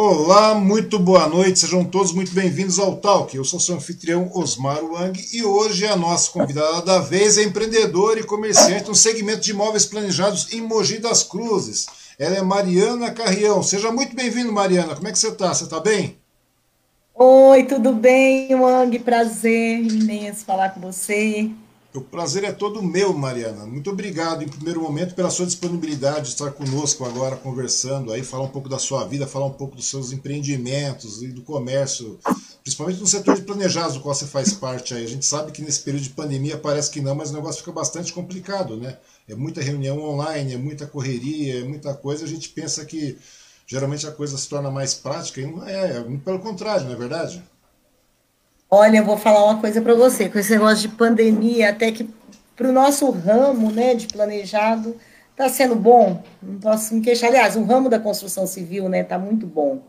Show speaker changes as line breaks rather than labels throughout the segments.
Olá, muito boa noite, sejam todos muito bem-vindos ao Talk. Eu sou seu anfitrião Osmar Wang e hoje a nossa convidada da vez é empreendedora e comerciante no segmento de imóveis planejados em Mogi das Cruzes. Ela é Mariana Carrião. Seja muito bem-vindo, Mariana. Como é que você está? Você está bem?
Oi, tudo bem, Wang? Prazer imenso falar com você.
O prazer é todo meu, Mariana. Muito obrigado, em primeiro momento, pela sua disponibilidade de estar conosco agora, conversando aí, falar um pouco da sua vida, falar um pouco dos seus empreendimentos e do comércio, principalmente no setor de planejados, do qual você faz parte aí. A gente sabe que nesse período de pandemia parece que não, mas o negócio fica bastante complicado, né? É muita reunião online, é muita correria, é muita coisa. A gente pensa que geralmente a coisa se torna mais prática e não é, é pelo contrário, não é verdade?
Olha, eu vou falar uma coisa para você, com esse negócio de pandemia, até que para o nosso ramo né, de planejado, está sendo bom, não posso me queixar. Aliás, o ramo da construção civil está né, tá muito bom.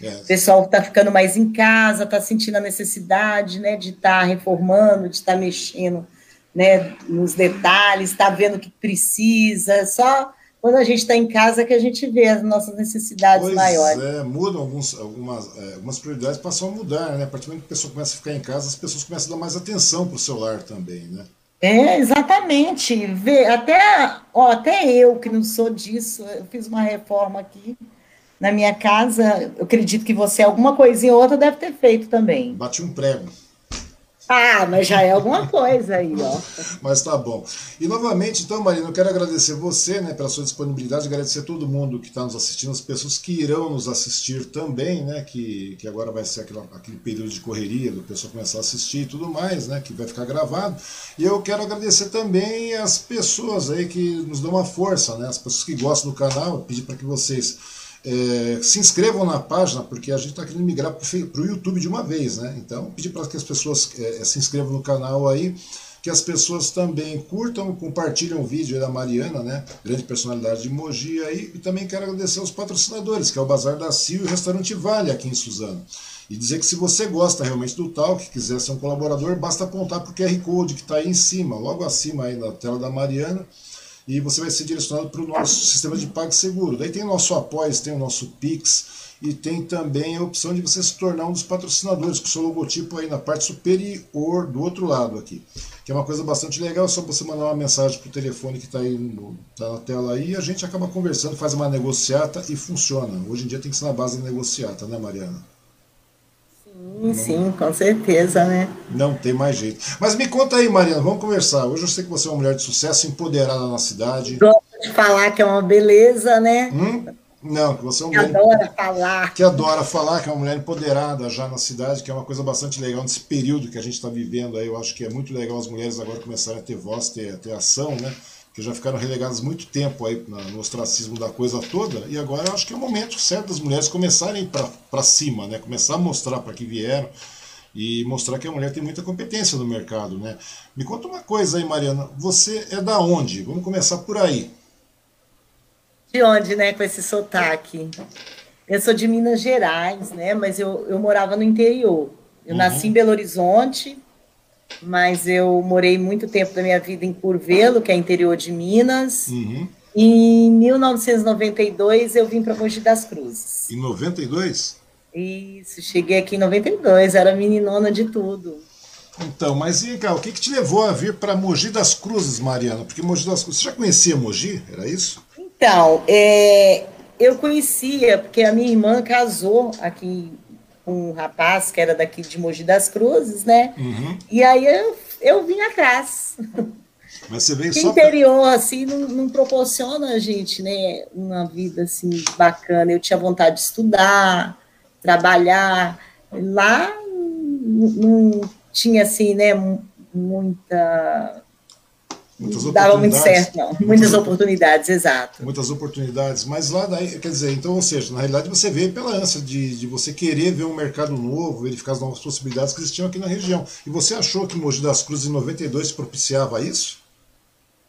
Yes. O pessoal está ficando mais em casa, está sentindo a necessidade né, de estar tá reformando, de estar tá mexendo né, nos detalhes, está vendo o que precisa, só quando a gente está em casa que a gente vê as nossas necessidades
pois
maiores.
É, mudam alguns, algumas, é, algumas prioridades passam a mudar, né? A partir do momento que a pessoa começa a ficar em casa, as pessoas começam a dar mais atenção para o celular também, né?
É, exatamente. Vê, até, ó, até eu, que não sou disso, eu fiz uma reforma aqui na minha casa. Eu acredito que você, alguma coisinha ou outra, deve ter feito também.
Bati um prego.
Ah, mas já é alguma coisa aí, ó.
mas tá bom. E novamente, então, Marina, eu quero agradecer você, né, pela sua disponibilidade, agradecer a todo mundo que está nos assistindo, as pessoas que irão nos assistir também, né, que, que agora vai ser aquele, aquele período de correria, do pessoal começar a assistir e tudo mais, né, que vai ficar gravado. E eu quero agradecer também as pessoas aí que nos dão uma força, né, as pessoas que gostam do canal, pedir para que vocês é, se inscrevam na página, porque a gente está querendo migrar para o YouTube de uma vez, né? Então, pedir para que as pessoas é, se inscrevam no canal aí, que as pessoas também curtam, compartilhem o vídeo da Mariana, né? Grande personalidade de Mogi aí, e também quero agradecer aos patrocinadores, que é o Bazar da Cio e o Restaurante Vale aqui em Suzano. E dizer que se você gosta realmente do Talk, quiser ser um colaborador, basta apontar para o QR Code que está aí em cima, logo acima aí na tela da Mariana, e você vai ser direcionado para o nosso sistema de PagSeguro. Daí tem o nosso apoio, tem o nosso Pix e tem também a opção de você se tornar um dos patrocinadores, com o seu logotipo aí na parte superior do outro lado aqui. Que é uma coisa bastante legal, é só você mandar uma mensagem para o telefone que está aí no, tá na tela aí e a gente acaba conversando, faz uma negociata e funciona. Hoje em dia tem que ser na base da negociata, né Mariana?
Sim, sim, com certeza, né?
Não tem mais jeito. Mas me conta aí, Mariana, vamos conversar. Hoje eu sei que você é uma mulher de sucesso, empoderada na cidade.
Gosto de falar que é uma beleza, né?
Hum? Não, que você é uma
que mulher. adora falar.
Que adora falar, que é uma mulher empoderada já na cidade, que é uma coisa bastante legal nesse período que a gente está vivendo aí. Eu acho que é muito legal as mulheres agora começarem a ter voz, ter, ter ação, né? Que já ficaram relegadas muito tempo aí no ostracismo da coisa toda, e agora eu acho que é o momento certo das mulheres começarem para cima, né? começar a mostrar para que vieram e mostrar que a mulher tem muita competência no mercado. Né? Me conta uma coisa aí, Mariana, você é da onde? Vamos começar por aí.
De onde, né, com esse sotaque? Eu sou de Minas Gerais, né, mas eu, eu morava no interior. Eu uhum. nasci em Belo Horizonte, mas eu morei muito tempo da minha vida em Curvelo, que é interior de Minas. Uhum. E em 1992 eu vim para Mogi das Cruzes.
Em 92?
Isso, cheguei aqui em 92, era meninona de tudo.
Então, mas e cá, o que, que te levou a vir para Mogi das Cruzes, Mariana? Porque Mogi das Cruzes, você já conhecia Mogi? Era isso?
Então, é, eu conhecia, porque a minha irmã casou aqui um rapaz que era daqui de Mogi das Cruzes, né? Uhum. E aí eu, eu vim atrás.
Mas você veio
que só interior, pra... assim, não, não, proporciona a gente, né, uma vida, assim, bacana. Eu tinha vontade de estudar, trabalhar. Lá não tinha, assim, né, muita
Muitas
dava muito certo, não. Muitas, muitas oportunidades, exato.
Muitas oportunidades, mas lá daí, quer dizer, então, ou seja, na realidade você veio pela ânsia de, de você querer ver um mercado novo, verificar as novas possibilidades que existiam aqui na região. E você achou que Mogi das Cruzes em 92 propiciava isso?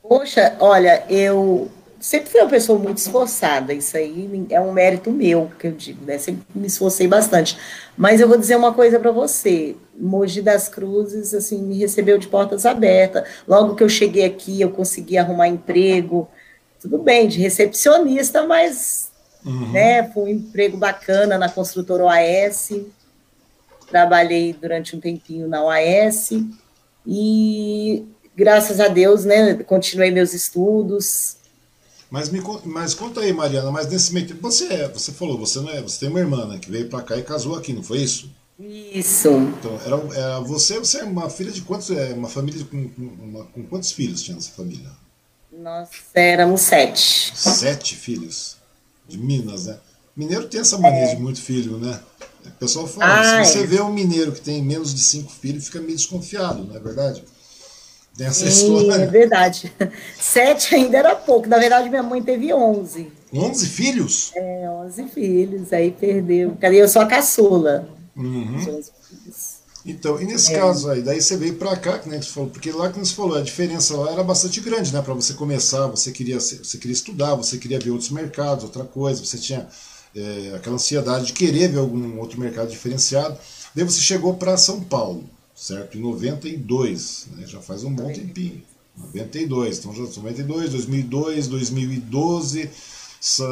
Poxa, olha, eu sempre fui uma pessoa muito esforçada, isso aí é um mérito meu, que eu digo, né? Sempre me esforcei bastante. Mas eu vou dizer uma coisa para você. Mogi das Cruzes, assim, me recebeu de portas abertas. Logo que eu cheguei aqui, eu consegui arrumar emprego. Tudo bem, de recepcionista, mas uhum. né? Foi um emprego bacana na construtora OAS. Trabalhei durante um tempinho na OAS e graças a Deus, né, continuei meus estudos.
Mas me mas conta aí, Mariana, mas nesse meio tempo, você é, você falou, você não é, você tem uma irmã, né, que veio para cá e casou aqui, não foi isso?
Isso.
Então, era, era você, você é uma filha de quantos, é uma família com, com, uma, com quantos filhos tinha essa família?
Nós éramos sete.
Sete filhos? De Minas, né? Mineiro tem essa mania é. de muito filho, né? O pessoal fala, se você vê um mineiro que tem menos de cinco filhos, fica meio desconfiado, não é verdade?
Tem essa Sim, história. É verdade. Sete ainda era pouco. Na verdade, minha mãe teve onze.
Onze filhos?
É, onze filhos. Aí perdeu. Cadê? Eu sou a caçula. Uhum.
Então, e nesse é. caso aí, daí você veio para cá, que né, você falou, porque lá que você falou, a diferença lá era bastante grande, né? Para você começar, você queria, você queria estudar, você queria ver outros mercados, outra coisa, você tinha é, aquela ansiedade de querer ver algum outro mercado diferenciado. Daí você chegou para São Paulo, certo? Em 92, né? já faz um bom tempinho. 92, então já 92, 2002, 2012,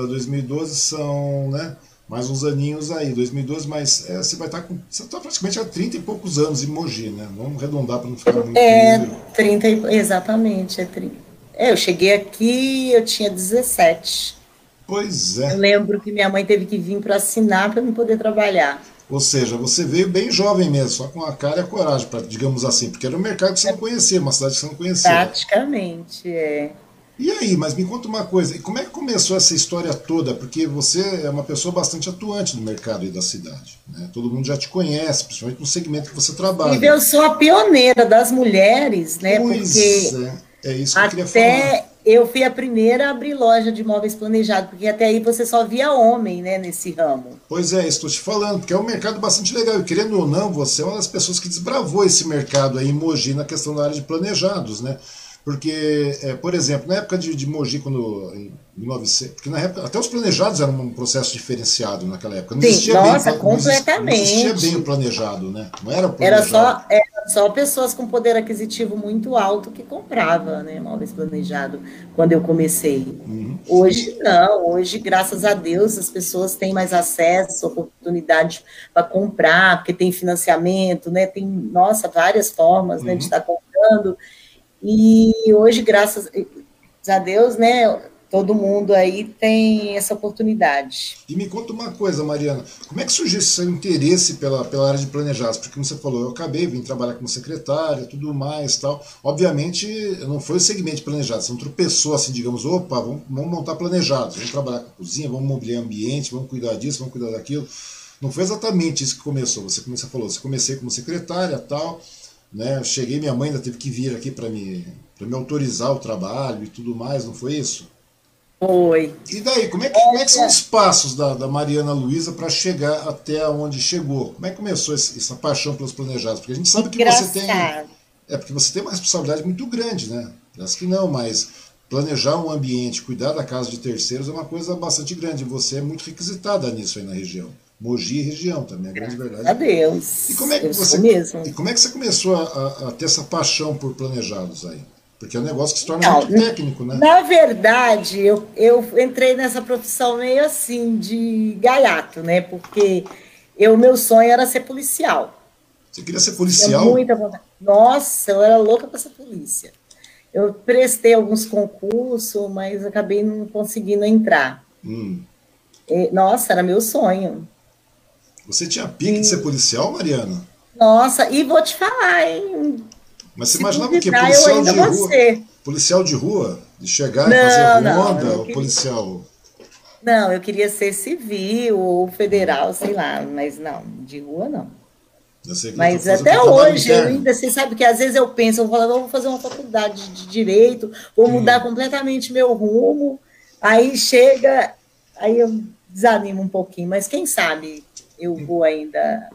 2012 são, né? mais uns aninhos aí, 2012, mas é, você vai estar tá com. Você está praticamente há 30 e poucos anos em Mogi, né? Vamos arredondar para não ficar muito.
É, número. 30, exatamente. É, 30. é, eu cheguei aqui, eu tinha 17.
Pois é.
Eu lembro que minha mãe teve que vir para assinar para eu poder trabalhar.
Ou seja, você veio bem jovem mesmo, só com a cara e a coragem, pra, digamos assim, porque era um mercado que você não conhecia, uma cidade que você não conhecia.
Praticamente, é.
E aí, mas me conta uma coisa, e como é que começou essa história toda? Porque você é uma pessoa bastante atuante no mercado aí da cidade. Né? Todo mundo já te conhece, principalmente no segmento que você trabalha.
E eu sou a pioneira das mulheres, né?
Pois porque é, é isso que
eu
queria falar.
Eu fui a primeira a abrir loja de imóveis planejados, porque até aí você só via homem né, nesse ramo.
Pois é, estou te falando, porque é um mercado bastante legal. E querendo ou não, você é uma das pessoas que desbravou esse mercado aí em Mogi na questão da área de planejados, né? Porque, é, por exemplo, na época de, de Mogi, quando, em 1900, porque na época, até os planejados eram um processo diferenciado naquela época. Não
Sim, existia nossa, bem, completamente. Não
existia bem o planejado, né? Não era planejado.
Era só, era só pessoas com poder aquisitivo muito alto que comprava, né, imóveis planejados, quando eu comecei. Uhum. Hoje não, hoje, graças a Deus, as pessoas têm mais acesso, oportunidade para comprar, porque tem financiamento, né? Tem, nossa, várias formas uhum. né, de uhum. estar comprando. E hoje, graças a Deus, né, todo mundo aí tem essa oportunidade.
E me conta uma coisa, Mariana, como é que surgiu esse seu interesse pela, pela área de planejados? Porque como você falou, eu acabei, vim trabalhar como secretária, tudo mais tal. Obviamente, não foi o segmento de planejados, você não tropeçou assim, digamos, opa, vamos, vamos montar planejados, vamos trabalhar com cozinha, vamos mobiliar ambiente, vamos cuidar disso, vamos cuidar daquilo. Não foi exatamente isso que começou. Você começou, falou, você comecei como secretária tal, né? Cheguei, minha mãe ainda teve que vir aqui para me, me autorizar o trabalho e tudo mais, não foi isso?
Foi.
E daí, como é que, como é que são os passos da, da Mariana Luiza para chegar até onde chegou? Como é que começou esse, essa paixão pelos planejados? Porque a gente sabe que Engraçado. você tem. É porque você tem uma responsabilidade muito grande, né? Parece que não, mas planejar um ambiente, cuidar da casa de terceiros é uma coisa bastante grande. Você é muito requisitada nisso aí na região. Mogi e região também, é grande verdade.
Adeus.
E como é que você mesmo. E como é que você começou a, a, a, ter essa paixão por planejados aí? Porque é um negócio que se torna Não, muito técnico, né?
Na verdade, eu, eu entrei nessa profissão meio assim de gaiato, né? Porque o meu sonho era ser policial.
Você queria ser policial?
muita vontade. Nossa, eu era louca para ser polícia. Eu prestei alguns concursos, mas acabei não conseguindo entrar. Hum. E, nossa, era meu sonho.
Você tinha pique e... de ser policial, Mariana?
Nossa, e vou te falar, hein?
Mas você imaginava o quê? Policial de rua? Policial de rua? De chegar não, e fazer ronda? Não, ou queria... policial?
Não, eu queria ser civil ou federal, sei lá, mas não, de rua não. Mas até hoje, eu ainda, você sabe que às vezes eu penso, eu vou, vou fazer uma faculdade de direito, vou hum. mudar completamente meu rumo, aí chega, aí eu desanimo um pouquinho, mas quem sabe eu vou ainda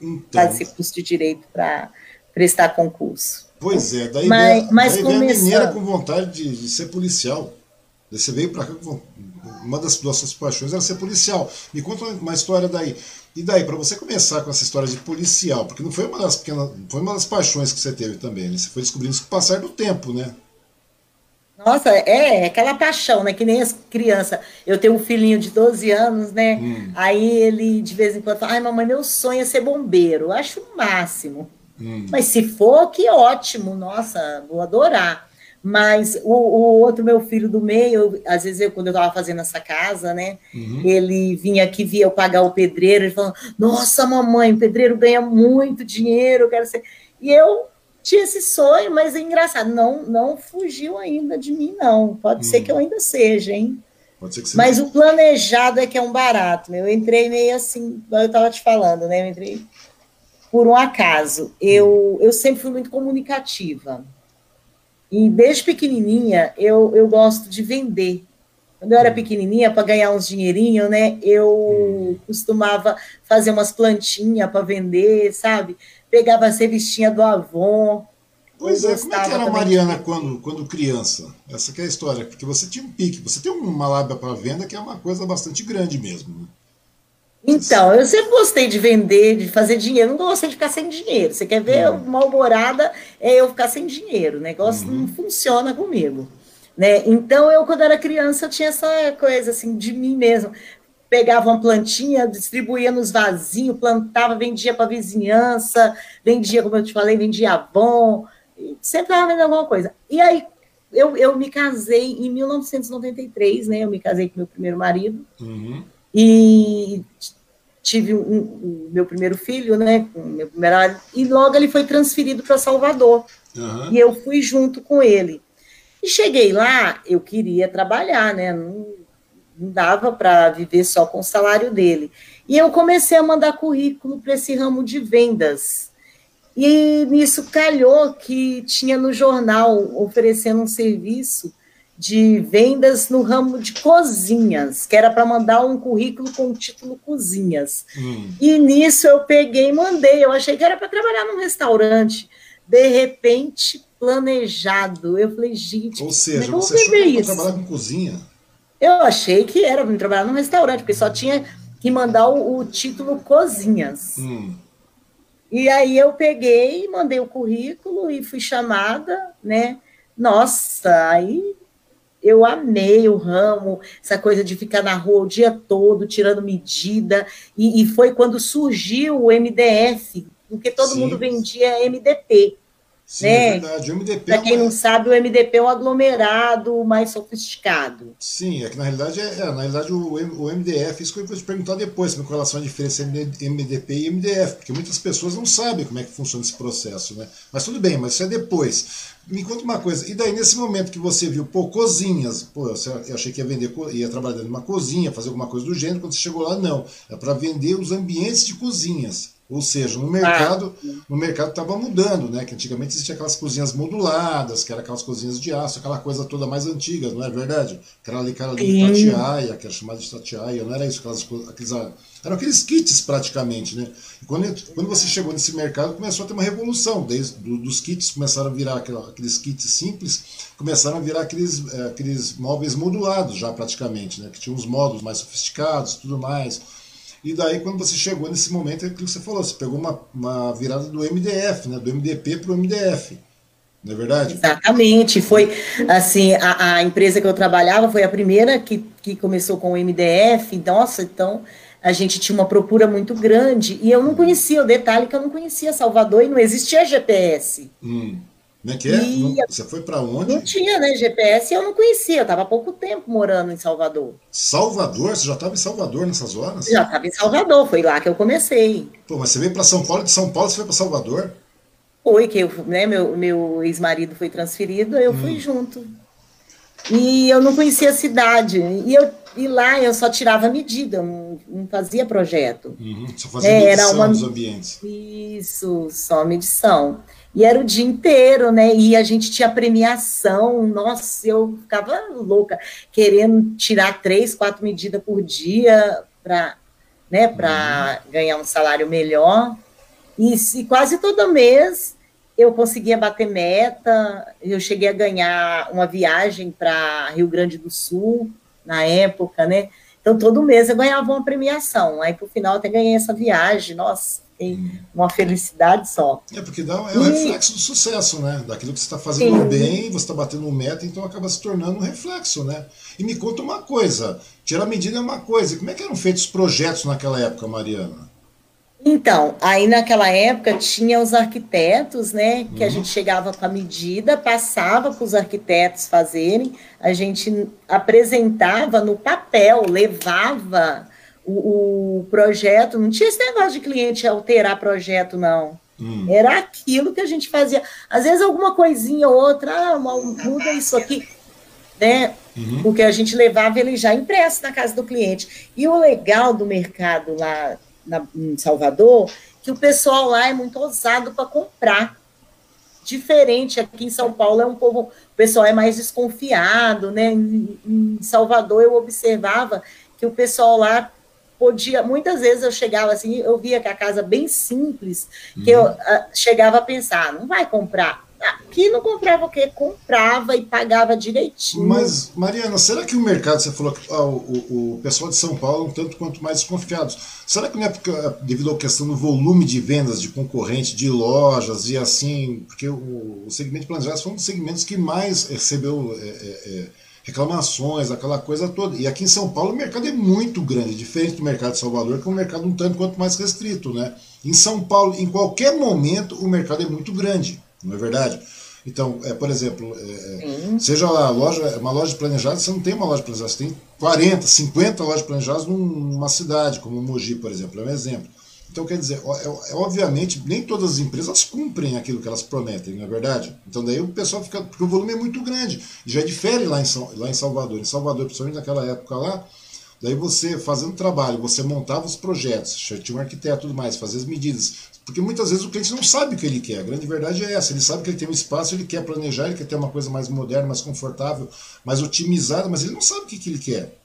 então, fazer curso de direito para prestar concurso.
Pois é, daí mas, veio, mas daí veio a mineira com vontade de, de ser policial. Você veio para cá com uma das nossas paixões era ser policial. Me conta uma história daí. E daí, para você começar com essa história de policial, porque não foi uma das pequenas, foi uma das paixões que você teve também, né? Você foi descobrindo isso com o passar do tempo, né?
Nossa, é, é aquela paixão, né? Que nem as crianças. Eu tenho um filhinho de 12 anos, né? Hum. Aí ele de vez em quando fala: ai, mamãe, meu sonho é ser bombeiro. Eu acho o máximo. Hum. Mas se for, que ótimo, nossa, vou adorar. Mas o, o, outro meu filho do meio, às vezes eu, quando eu estava fazendo essa casa, né? Uhum. Ele vinha aqui, via eu pagar o pedreiro, ele falou: Nossa, mamãe, o pedreiro ganha muito dinheiro, eu quero ser. E eu tinha esse sonho, mas é engraçado, não, não fugiu ainda de mim, não. Pode uhum. ser que eu ainda seja, hein? Pode ser que mas o planejado é que é um barato. Eu entrei meio assim, eu estava te falando, né? Eu entrei por um acaso. Eu, eu sempre fui muito comunicativa. E desde pequenininha eu, eu gosto de vender. Quando eu era hum. pequenininha, para ganhar uns dinheirinhos, né, eu hum. costumava fazer umas plantinhas para vender, sabe? Pegava as revistinhas do Avon.
Pois é, como é que era a Mariana quando, quando criança? Essa é a história, porque você tinha um pique, você tem uma lábia para venda que é uma coisa bastante grande mesmo. Né?
Então, eu sempre gostei de vender, de fazer dinheiro. Não gostei de ficar sem dinheiro. Você quer ver uhum. uma alvorada, é eu ficar sem dinheiro. O negócio uhum. não funciona comigo. Né? Então, eu, quando era criança, eu tinha essa coisa assim de mim mesmo. Pegava uma plantinha, distribuía nos vasinhos, plantava, vendia para vizinhança, vendia, como eu te falei, vendia Avon, sempre estava vendendo alguma coisa. E aí, eu, eu me casei em 1993, né? Eu me casei com meu primeiro marido. Uhum. E tive o um, um, meu primeiro filho, né, meu primeiro e logo ele foi transferido para Salvador. Uhum. E eu fui junto com ele. E cheguei lá, eu queria trabalhar, né? Não, não dava para viver só com o salário dele. E eu comecei a mandar currículo para esse ramo de vendas. E nisso calhou que tinha no jornal oferecendo um serviço de vendas no ramo de cozinhas, que era para mandar um currículo com o título cozinhas. Hum. E nisso eu peguei e mandei. Eu achei que era para trabalhar num restaurante. De repente, planejado. Eu falei, gente,
ou seja, como é você achou que trabalhar com cozinha?
Eu achei que era para trabalhar num restaurante, porque só tinha que mandar o, o título cozinhas. Hum. E aí eu peguei, mandei o currículo e fui chamada, né? Nossa, aí eu amei o ramo, essa coisa de ficar na rua o dia todo, tirando medida, e, e foi quando surgiu o MDF, porque todo Sim. mundo vendia MDP. Sim, né? é verdade. O MDP Para é quem é uma... não sabe, o MDP é um aglomerado mais sofisticado.
Sim, é que na realidade é, é na realidade o, o MDF, isso que eu vou te perguntar depois, com relação à diferença entre MDP e MDF, porque muitas pessoas não sabem como é que funciona esse processo, né? Mas tudo bem, mas isso é depois. Me conta uma coisa, e daí nesse momento que você viu, pô, cozinhas, pô, eu achei que ia vender, ia trabalhar numa cozinha, fazer alguma coisa do gênero, quando você chegou lá, não. É para vender os ambientes de cozinhas. Ou seja, no mercado, ah. no mercado estava mudando, né? Que antigamente existia aquelas cozinhas moduladas, que eram aquelas cozinhas de aço, aquela coisa toda mais antiga, não é verdade? Que era ali, aquela ali de tatiaia, que era chamada de tatiaia, não era isso, aquelas, aqueles, eram aqueles kits praticamente, né? E quando, quando você chegou nesse mercado, começou a ter uma revolução, desde do, dos kits começaram a virar aquela, aqueles kits simples, começaram a virar aqueles, é, aqueles móveis modulados já praticamente, né? Que tinham uns módulos mais sofisticados, tudo mais. E daí, quando você chegou nesse momento, é aquilo que você falou, você pegou uma, uma virada do MDF, né, do MDP para o MDF. Não é verdade?
Exatamente. Foi assim, a, a, empresa que eu trabalhava foi a primeira que, que começou com o MDF. Nossa, então a gente tinha uma procura muito grande. E eu não conhecia, o detalhe que eu não conhecia Salvador e não existia GPS.
Hum. Como é que é? E você foi para onde?
Não tinha, né? GPS eu não conhecia. Eu estava há pouco tempo morando em Salvador.
Salvador? Você já estava em Salvador nessas horas?
Já estava em Salvador. Foi lá que eu comecei.
Pô, mas você veio para São Paulo, de São Paulo você foi para Salvador?
Foi, que eu, né, meu, meu ex-marido foi transferido, eu hum. fui junto. E eu não conhecia a cidade. E, eu, e lá eu só tirava medida, não, não fazia projeto.
Uhum, só fazia é, medição era uma, dos ambientes.
Isso, só medição. E era o dia inteiro, né? E a gente tinha premiação. Nossa, eu ficava louca, querendo tirar três, quatro medidas por dia para né, uhum. ganhar um salário melhor. E, e quase todo mês eu conseguia bater meta. Eu cheguei a ganhar uma viagem para Rio Grande do Sul na época, né? Então todo mês eu ganhava uma premiação. Aí, por final, até ganhei essa viagem. Nossa, fiquei uma felicidade só.
É, porque dá, é o e... reflexo do sucesso, né? Daquilo que você está fazendo Sim. bem, você está batendo um meta, então acaba se tornando um reflexo, né? E me conta uma coisa, tirar medida é uma coisa, como é que eram feitos os projetos naquela época, Mariana?
Então, aí naquela época tinha os arquitetos, né? Que uhum. a gente chegava com a medida, passava para os arquitetos fazerem, a gente apresentava no papel, levava o, o, projeto, não tinha esse negócio de cliente alterar projeto, não. Uhum. Era aquilo que a gente fazia. Às vezes alguma coisinha ou outra, ah, muda isso aqui, né? Uhum. Porque a gente levava ele já impresso na casa do cliente. E o legal do mercado lá na, em Salvador, que o pessoal lá é muito ousado para comprar. Diferente aqui em São Paulo, é um povo, o pessoal é mais desconfiado, né? Em, em Salvador eu observava que o pessoal lá podia, muitas vezes eu chegava assim, eu via que a casa bem simples, que uhum. eu uh, chegava a pensar, não vai comprar Aqui não comprava o quê? Comprava e pagava direitinho.
Mas, Mariana, será que o mercado, você falou que ah, o, o, pessoal de São Paulo é um tanto quanto mais desconfiados. Será que não é porque, ah, devido à questão do volume de vendas de concorrente, de lojas e assim, porque o, o segmento planejado foi um dos segmentos que mais recebeu é, é, é, reclamações, aquela coisa toda. E aqui em São Paulo o mercado é muito grande, diferente do mercado de Salvador, que é um mercado um tanto quanto mais restrito, né? Em São Paulo, em qualquer momento, o mercado é muito grande não é verdade? Então, é, por exemplo, é, seja lá loja, uma loja planejada, você não tem uma loja planejada, você tem 40, 50 lojas planejadas numa cidade, como Mogi, por exemplo, é um exemplo. Então, quer dizer, é, é, obviamente, nem todas as empresas cumprem aquilo que elas prometem, não é verdade? Então, daí o pessoal fica. Porque o volume é muito grande. Já difere lá em, lá em Salvador. Em Salvador, principalmente naquela época lá, daí você fazendo trabalho, você montava os projetos, tinha um arquiteto e tudo mais, fazia as medidas, porque muitas vezes o cliente não sabe o que ele quer. A grande verdade é essa. Ele sabe que ele tem um espaço, ele quer planejar, ele quer ter uma coisa mais moderna, mais confortável, mais otimizada, mas ele não sabe o que, que ele quer.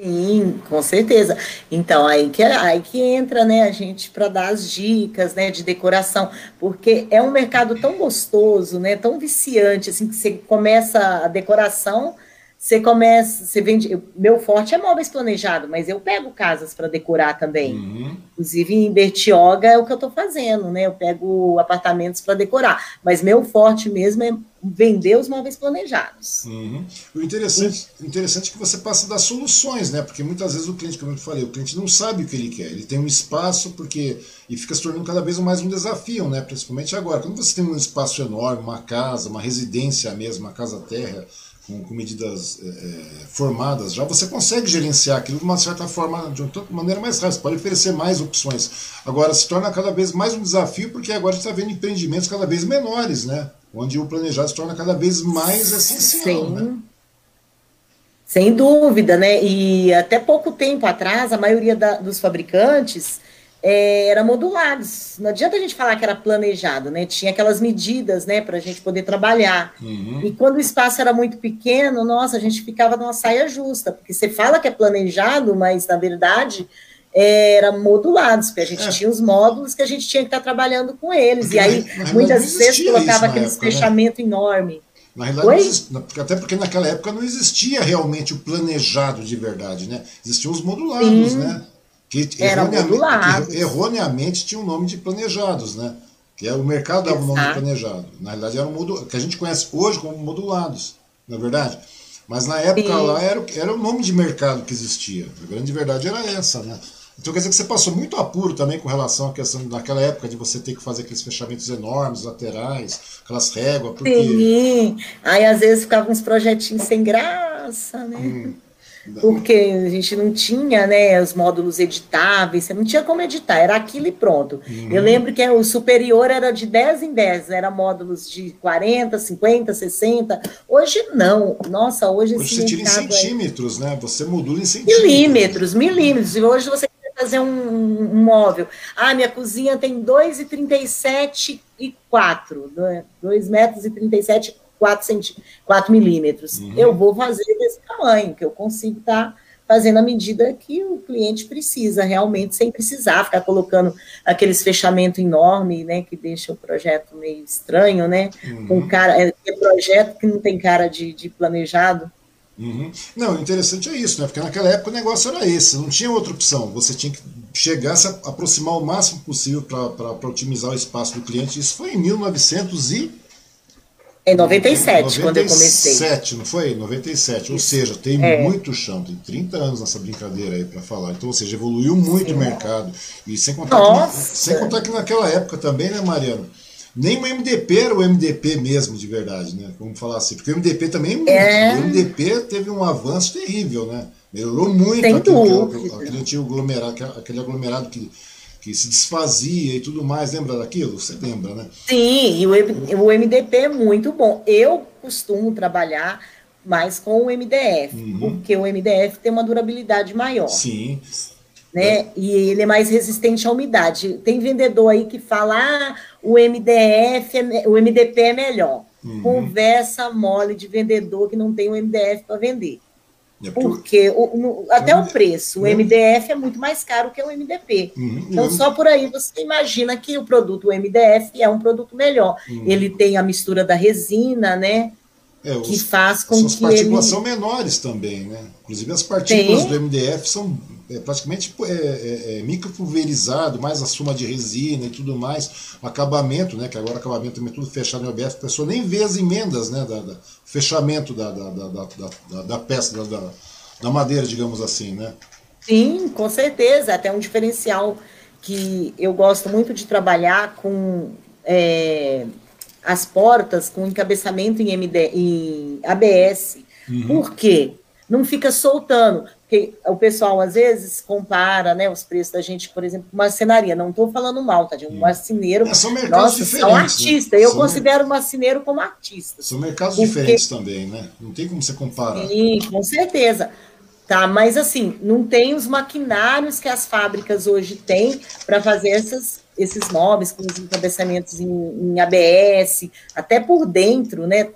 Sim, com certeza. Então, aí que, aí que entra, né, a gente para dar as dicas, né, de decoração, porque é um mercado tão gostoso, né, tão viciante, assim, que você começa a decoração, você começa, você vende. Meu forte é móveis planejado, mas eu pego casas para decorar também. Uhum. Inclusive em Bertioga é o que eu estou fazendo, né? Eu pego apartamentos para decorar. Mas meu forte mesmo é vender os móveis planejados.
Uhum. O interessante, interessante é que você passa das soluções, né? Porque muitas vezes o cliente, como eu falei, o cliente não sabe o que ele quer. Ele tem um espaço porque e fica se tornando cada vez mais um desafio, né? Principalmente agora, quando você tem um espaço enorme, uma casa, uma residência mesmo, uma casa terra com, com medidas é, formadas já, você consegue gerenciar aquilo de uma certa forma, de uma maneira mais rápida, você pode oferecer mais opções. Agora, se torna cada vez mais um desafio, porque agora a gente está vendo empreendimentos cada vez menores, né? Onde o planejado se torna cada vez mais essencial, Sim. né?
Sem dúvida, né? E até pouco tempo atrás, a maioria da, dos fabricantes é, era modulados. Não adianta a gente falar que era planejado, né? Tinha aquelas medidas, né, para a gente poder trabalhar. Uhum. E quando o espaço era muito pequeno, nossa, a gente ficava numa saia justa, porque você fala que é planejado, mas na verdade é, era modulados, porque a gente é. tinha os módulos que a gente tinha que estar tá trabalhando com eles. Porque e aí, muitas vezes, colocava aqueles época, né? fechamento né? enorme.
Na realidade, até porque naquela época não existia realmente o planejado de verdade, né? Existiam os modulados, Sim. né? Que erroneamente, que erroneamente tinha o um nome de planejados, né? Que é o mercado dava o nome de planejado. Na realidade, eram modu... que a gente conhece hoje como modulados, na é verdade. Mas na época Sim. lá era, era o nome de mercado que existia. A grande verdade era essa, né? Então quer dizer que você passou muito apuro também com relação à questão daquela época de você ter que fazer aqueles fechamentos enormes, laterais, aquelas réguas. Porque...
Sim, aí às vezes ficavam uns projetinhos sem graça, né? Hum porque a gente não tinha né, os módulos editáveis, você não tinha como editar, era aquilo e pronto. Uhum. Eu lembro que o superior era de 10 em 10, era módulos de 40, 50, 60. Hoje não. Nossa, hoje,
hoje você tira em centímetros, é... né? Você modula em centímetros.
Milímetros, milímetros. E hoje você quer fazer um, um móvel. Ah, minha cozinha tem 2,37 e 4, 2 metros e 37 4, centi 4 milímetros. Uhum. Eu vou fazer desse tamanho, que eu consigo estar tá fazendo a medida que o cliente precisa, realmente, sem precisar ficar colocando aqueles fechamentos enormes, né, que deixa o projeto meio estranho, né, uhum. com cara, é, é projeto que não tem cara de, de planejado.
Uhum. Não, interessante é isso, né? Porque naquela época o negócio era esse, não tinha outra opção. Você tinha que chegasse a aproximar o máximo possível para otimizar o espaço do cliente. Isso foi em 1900 e
em 97, 97, quando eu comecei.
97, não foi? 97. Ou seja, tem é. muito chão, tem 30 anos nessa brincadeira aí para falar. Então, ou seja, evoluiu muito Sim. o mercado. E sem contar, que, sem contar que naquela época também, né, Mariana? Nem o MDP era o MDP mesmo, de verdade, né? Vamos falar assim. Porque o MDP também é. O MDP teve um avanço terrível, né? Melhorou muito
aquele,
aquele, aquele antigo aglomerado, aquele aglomerado que que se desfazia e tudo mais. Lembra daquilo? Você lembra, né?
Sim, e o, o MDP é muito bom. Eu costumo trabalhar mais com o MDF, uhum. porque o MDF tem uma durabilidade maior.
Sim.
Né? É. E ele é mais resistente à umidade. Tem vendedor aí que fala: ah, o MDF, é, o MDP é melhor. Uhum. Conversa mole de vendedor que não tem o MDF para vender. É porque o, no, até o preço, o MDF é muito mais caro que o MDP. Uhum. Então, só por aí você imagina que o produto o MDF é um produto melhor. Uhum. Ele tem a mistura da resina, né?
É, os, que faz com que partículas ele... são menores também, né? Inclusive as partículas tem. do MDF são é, praticamente é, é, é, micropulverizado, mais a suma de resina e tudo mais, o acabamento, né? Que agora o acabamento também é tudo fechado em OBF, a pessoa nem vê as emendas, né? Da, da fechamento da, da, da, da, da peça, da, da madeira, digamos assim, né?
Sim, com certeza, até um diferencial que eu gosto muito de trabalhar com é, as portas com encabeçamento em, MD, em ABS. Uhum. Por quê? Não fica soltando. Porque o pessoal, às vezes, compara né, os preços da gente, por exemplo, com marcenaria. Não estou falando mal, tá? De um marceneiro. É,
são mercados nossa, são
artista. Né? Eu são... considero o marceneiro como artista.
São mercados porque... diferentes também, né? Não tem como você comparar.
Sim, com certeza. Tá, mas assim, não tem os maquinários que as fábricas hoje têm para fazer essas, esses móveis com os encabeçamentos em, em, ABS, até por dentro, né?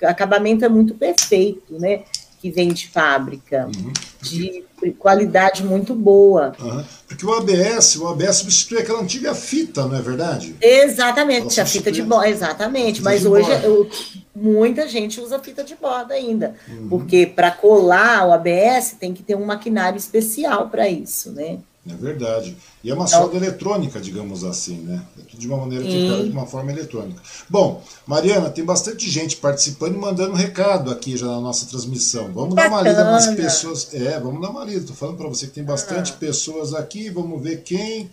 O acabamento é muito perfeito, né? Que vem de fábrica, uhum. de qualidade muito boa.
Uhum. Porque o ABS, o ABS substitui aquela antiga fita, não é verdade?
Exatamente, a fita de borda, exatamente. Fita mas hoje eu, muita gente usa fita de borda ainda, uhum. porque para colar o ABS tem que ter um maquinário especial para isso, né?
É verdade. E é uma então, solda eletrônica, digamos assim, né? É tudo de uma maneira que de uma forma eletrônica. Bom, Mariana, tem bastante gente participando e mandando recado aqui já na nossa transmissão. Vamos dar uma lida nas pessoas. É, vamos dar uma lida. Estou falando para você que tem bastante ah. pessoas aqui. Vamos ver quem.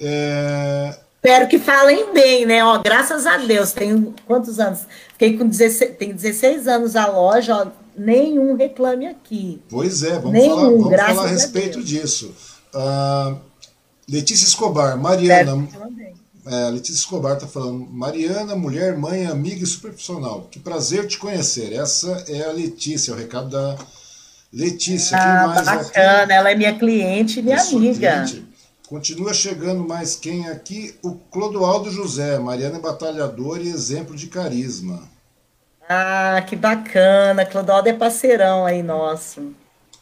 É...
Espero que falem bem, né? Ó, graças a Deus. Tenho quantos anos? Fiquei com 16, tem 16 anos a loja, ó, nenhum reclame aqui.
Pois é, vamos nenhum, falar, vamos falar a respeito a disso. Uh, Letícia Escobar, Mariana. É, Letícia Escobar está falando, Mariana, mulher, mãe, amiga e super profissional. Que prazer te conhecer. Essa é a Letícia, o recado da Letícia.
Ah, mais bacana, aqui? ela é minha cliente e minha amiga. Cliente.
Continua chegando mais quem aqui? O Clodoaldo José, Mariana é batalhador e exemplo de carisma.
Ah, que bacana, Clodoaldo é parceirão aí nosso.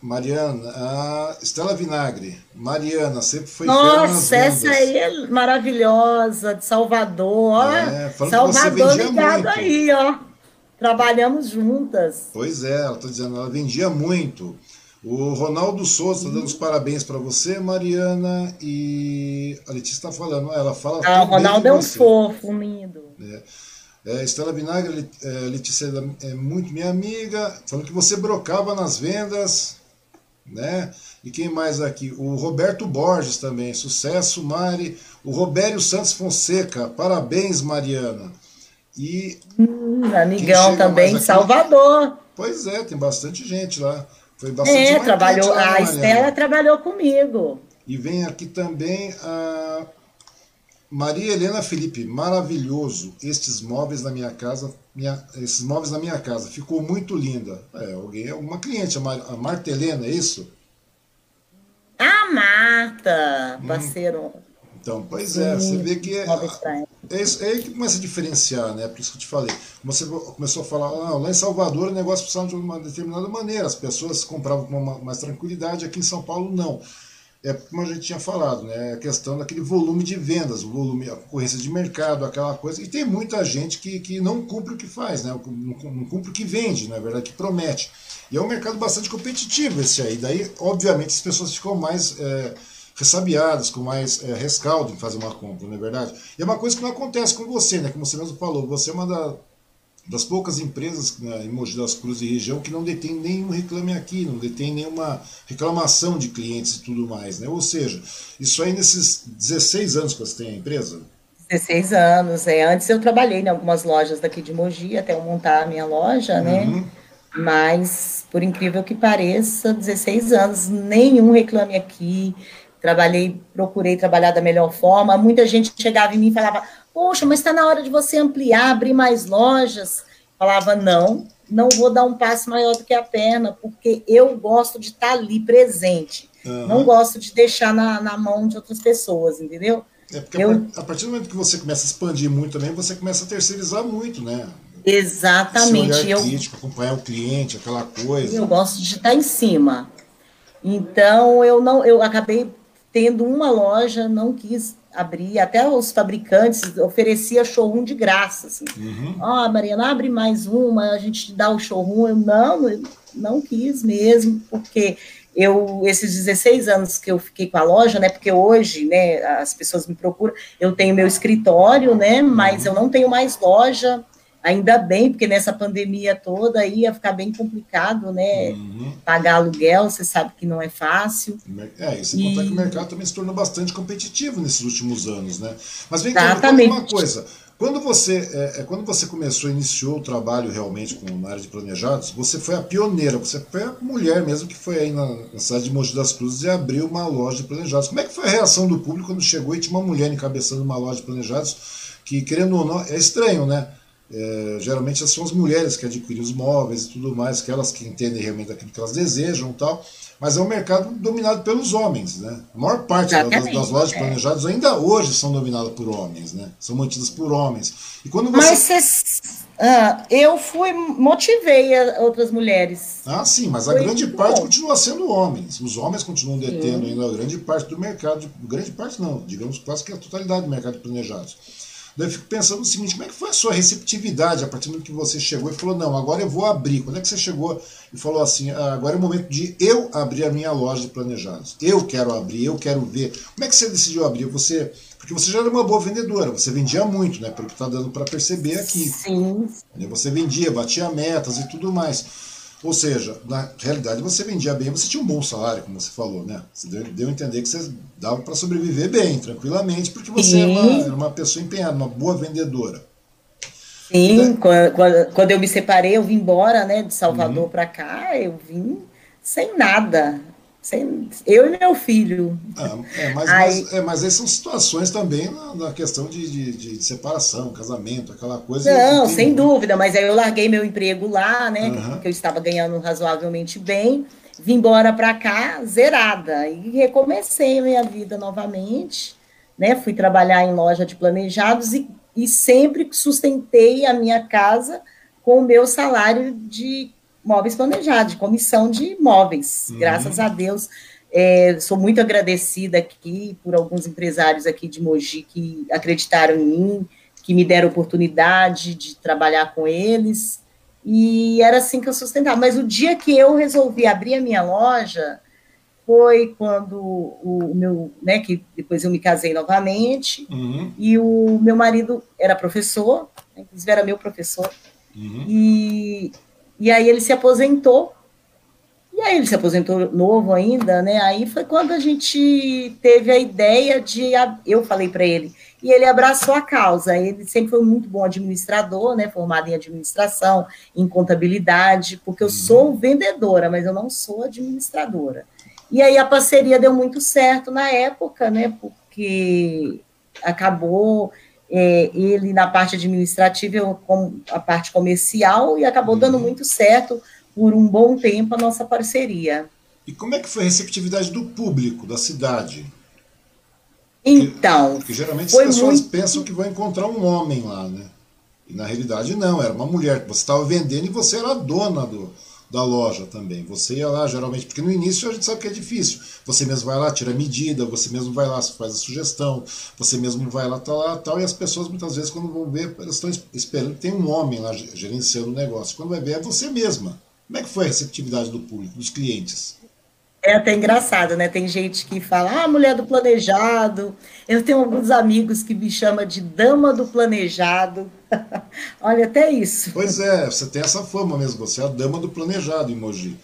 Mariana, a Estela Vinagre. Mariana, sempre foi
Nossa, essa aí é maravilhosa, de Salvador. É, Salvador ligado muito. aí, ó. Trabalhamos juntas.
Pois é, ela está dizendo, ela vendia muito. O Ronaldo Souza está dando os parabéns para você, Mariana. E a Letícia está falando, ela fala.
Ah, o Ronaldo é um fofo, lindo.
É. É, Estela Vinagre, é, Letícia é muito minha amiga, falando que você brocava nas vendas né? E quem mais aqui? O Roberto Borges também, sucesso, Mari. O Robério Santos Fonseca, parabéns, Mariana. E.
Hum, amigão também, Salvador.
Pois é, tem bastante gente lá. Foi bastante
É, trabalhou, lá, a Estela trabalhou comigo.
E vem aqui também a Maria Helena Felipe, maravilhoso. Estes móveis na minha casa, minha, esses móveis na minha casa, ficou muito linda. É, alguém, uma cliente, a, Mar, a Marta Helena, é isso?
A Marta, hum. parceiro. Hum.
Então, pois é, você vê que é, é, isso, é aí que começa a diferenciar, né? Por isso que eu te falei. Você começou a falar, ah, lá em Salvador o negócio precisava de uma determinada maneira, as pessoas compravam com uma, mais tranquilidade, aqui em São Paulo não é como a gente tinha falado, né? A questão daquele volume de vendas, o volume, a concorrência de mercado, aquela coisa. E tem muita gente que, que não cumpre o que faz, né? Não, cumpre o que vende, na é verdade, que promete. E é um mercado bastante competitivo esse aí. Daí, obviamente, as pessoas ficam mais. É, ressabiadas, com mais é, rescaldo em fazer uma compra, não é verdade? E é uma coisa que não acontece com você, né? Como você mesmo falou, você é uma da, das poucas empresas né, em Mogi das Cruzes e região que não detém nenhum reclame aqui, não detém nenhuma reclamação de clientes e tudo mais, né? Ou seja, isso aí nesses 16 anos que você tem a empresa?
16 anos, é. Antes eu trabalhei em algumas lojas daqui de Mogi até eu montar a minha loja, né? Uhum. Mas, por incrível que pareça, 16 anos, nenhum reclame aqui, trabalhei, procurei trabalhar da melhor forma. Muita gente chegava em mim e falava: Poxa, mas está na hora de você ampliar, abrir mais lojas. Falava: Não, não vou dar um passo maior do que a perna, porque eu gosto de estar tá ali presente. Uhum. Não gosto de deixar na, na mão de outras pessoas, entendeu?
É porque eu... a partir do momento que você começa a expandir muito também, você começa a terceirizar muito, né?
Exatamente.
Esse olhar crítico, acompanhar o cliente, aquela coisa.
Eu gosto de estar em cima. Então eu não, eu acabei tendo uma loja, não quis abrir, até os fabricantes oferecia showroom de graça, assim.
Uhum. Ó,
oh, Mariana, abre mais uma, a gente dá o showroom. Eu não, eu não quis mesmo, porque eu, esses 16 anos que eu fiquei com a loja, né, porque hoje, né, as pessoas me procuram, eu tenho meu escritório, né, mas uhum. eu não tenho mais loja, Ainda bem, porque nessa pandemia toda ia ficar bem complicado, né? Uhum. Pagar aluguel, você sabe que não é fácil.
É, e sem contar que o mercado também se tornou bastante competitivo nesses últimos anos, né? Mas vem cá, uma coisa. Quando você, é, é, quando você começou, iniciou o trabalho realmente com, na área de planejados, você foi a pioneira, você foi a mulher mesmo que foi aí na, na cidade de Mogi das Cruzes e abriu uma loja de planejados. Como é que foi a reação do público quando chegou e tinha uma mulher encabeçando uma loja de planejados? Que, querendo ou não, é estranho, né? É, geralmente são as mulheres que adquirem os móveis e tudo mais, que elas que entendem realmente aquilo que elas desejam e tal, mas é um mercado dominado pelos homens, né? A maior parte das, das, lojas é. planejadas ainda hoje são dominadas por homens, né? São mantidas por homens. E quando você...
Mas cês, ah, eu fui, motivei outras mulheres.
Ah, sim, mas Foi a grande parte bom. continua sendo homens. Os homens continuam detendo sim. ainda a grande parte do mercado, grande parte não, digamos quase que a totalidade do mercado de planejados. Daí eu fico pensando o seguinte, como é que foi a sua receptividade a partir do momento que você chegou e falou, não, agora eu vou abrir. Quando é que você chegou e falou assim, ah, agora é o momento de eu abrir a minha loja de planejados. Eu quero abrir, eu quero ver. Como é que você decidiu abrir? Você, porque você já era uma boa vendedora, você vendia muito, né? Pelo que está dando para perceber aqui.
Sim.
Você vendia, batia metas e tudo mais. Ou seja, na realidade você vendia bem, você tinha um bom salário, como você falou, né? Você deu, deu a entender que você dava para sobreviver bem, tranquilamente, porque você era uma, era uma, pessoa empenhada, uma boa vendedora.
Sim, quando, quando, eu me separei, eu vim embora, né, de Salvador uhum. para cá, eu vim sem nada. Sem, eu e meu filho.
É, é, mas, aí, mas, é, mas aí são situações também na, na questão de, de, de, separação, casamento, aquela coisa.
Não, sem dúvida, mas aí eu larguei meu emprego lá, né? Uhum. Que eu estava ganhando razoavelmente bem, vim embora para cá zerada e recomecei a minha vida novamente, né? Fui trabalhar em loja de planejados e, e sempre sustentei a minha casa com o meu salário de móveis planejados, de comissão de móveis. Uhum. Graças a Deus. É, sou muito agradecida aqui por alguns empresários aqui de Mogi que acreditaram em mim, que me deram oportunidade de trabalhar com eles. E era assim que eu sustentava. Mas o dia que eu resolvi abrir a minha loja foi quando o, meu, né, que depois eu me casei novamente,
uhum.
e o meu marido era professor, né, inclusive era meu professor,
uhum.
e e aí ele se aposentou. E aí ele se aposentou novo ainda, né? Aí foi quando a gente teve a ideia de eu falei para ele e ele abraçou a causa. Ele sempre foi muito bom administrador, né? Formado em administração, em contabilidade, porque eu sou uhum. vendedora, mas eu não sou administradora. E aí a parceria deu muito certo na época, né? Porque acabou é, ele na parte administrativa, eu com a parte comercial, e acabou dando uhum. muito certo por um bom tempo a nossa parceria.
E como é que foi a receptividade do público, da cidade?
Então.
Porque, porque geralmente as pessoas muito... pensam que vão encontrar um homem lá, né? E na realidade não, era uma mulher que você estava vendendo e você era a dona do, da loja também. Você ia lá, geralmente, porque no início a gente sabe que é difícil. Você mesmo vai lá, tira a medida, você mesmo vai lá, faz a sugestão, você mesmo vai lá, tal, lá, tal, e as pessoas muitas vezes, quando vão ver, elas estão esperando tem um homem lá gerenciando o negócio. Quando vai ver, é você mesma. Como é que foi a receptividade do público, dos clientes?
É até engraçado, né? Tem gente que fala, ah, mulher do planejado. Eu tenho alguns amigos que me chamam de dama do planejado. Olha, até isso.
Pois é, você tem essa fama mesmo, você é a dama do planejado em Mogi.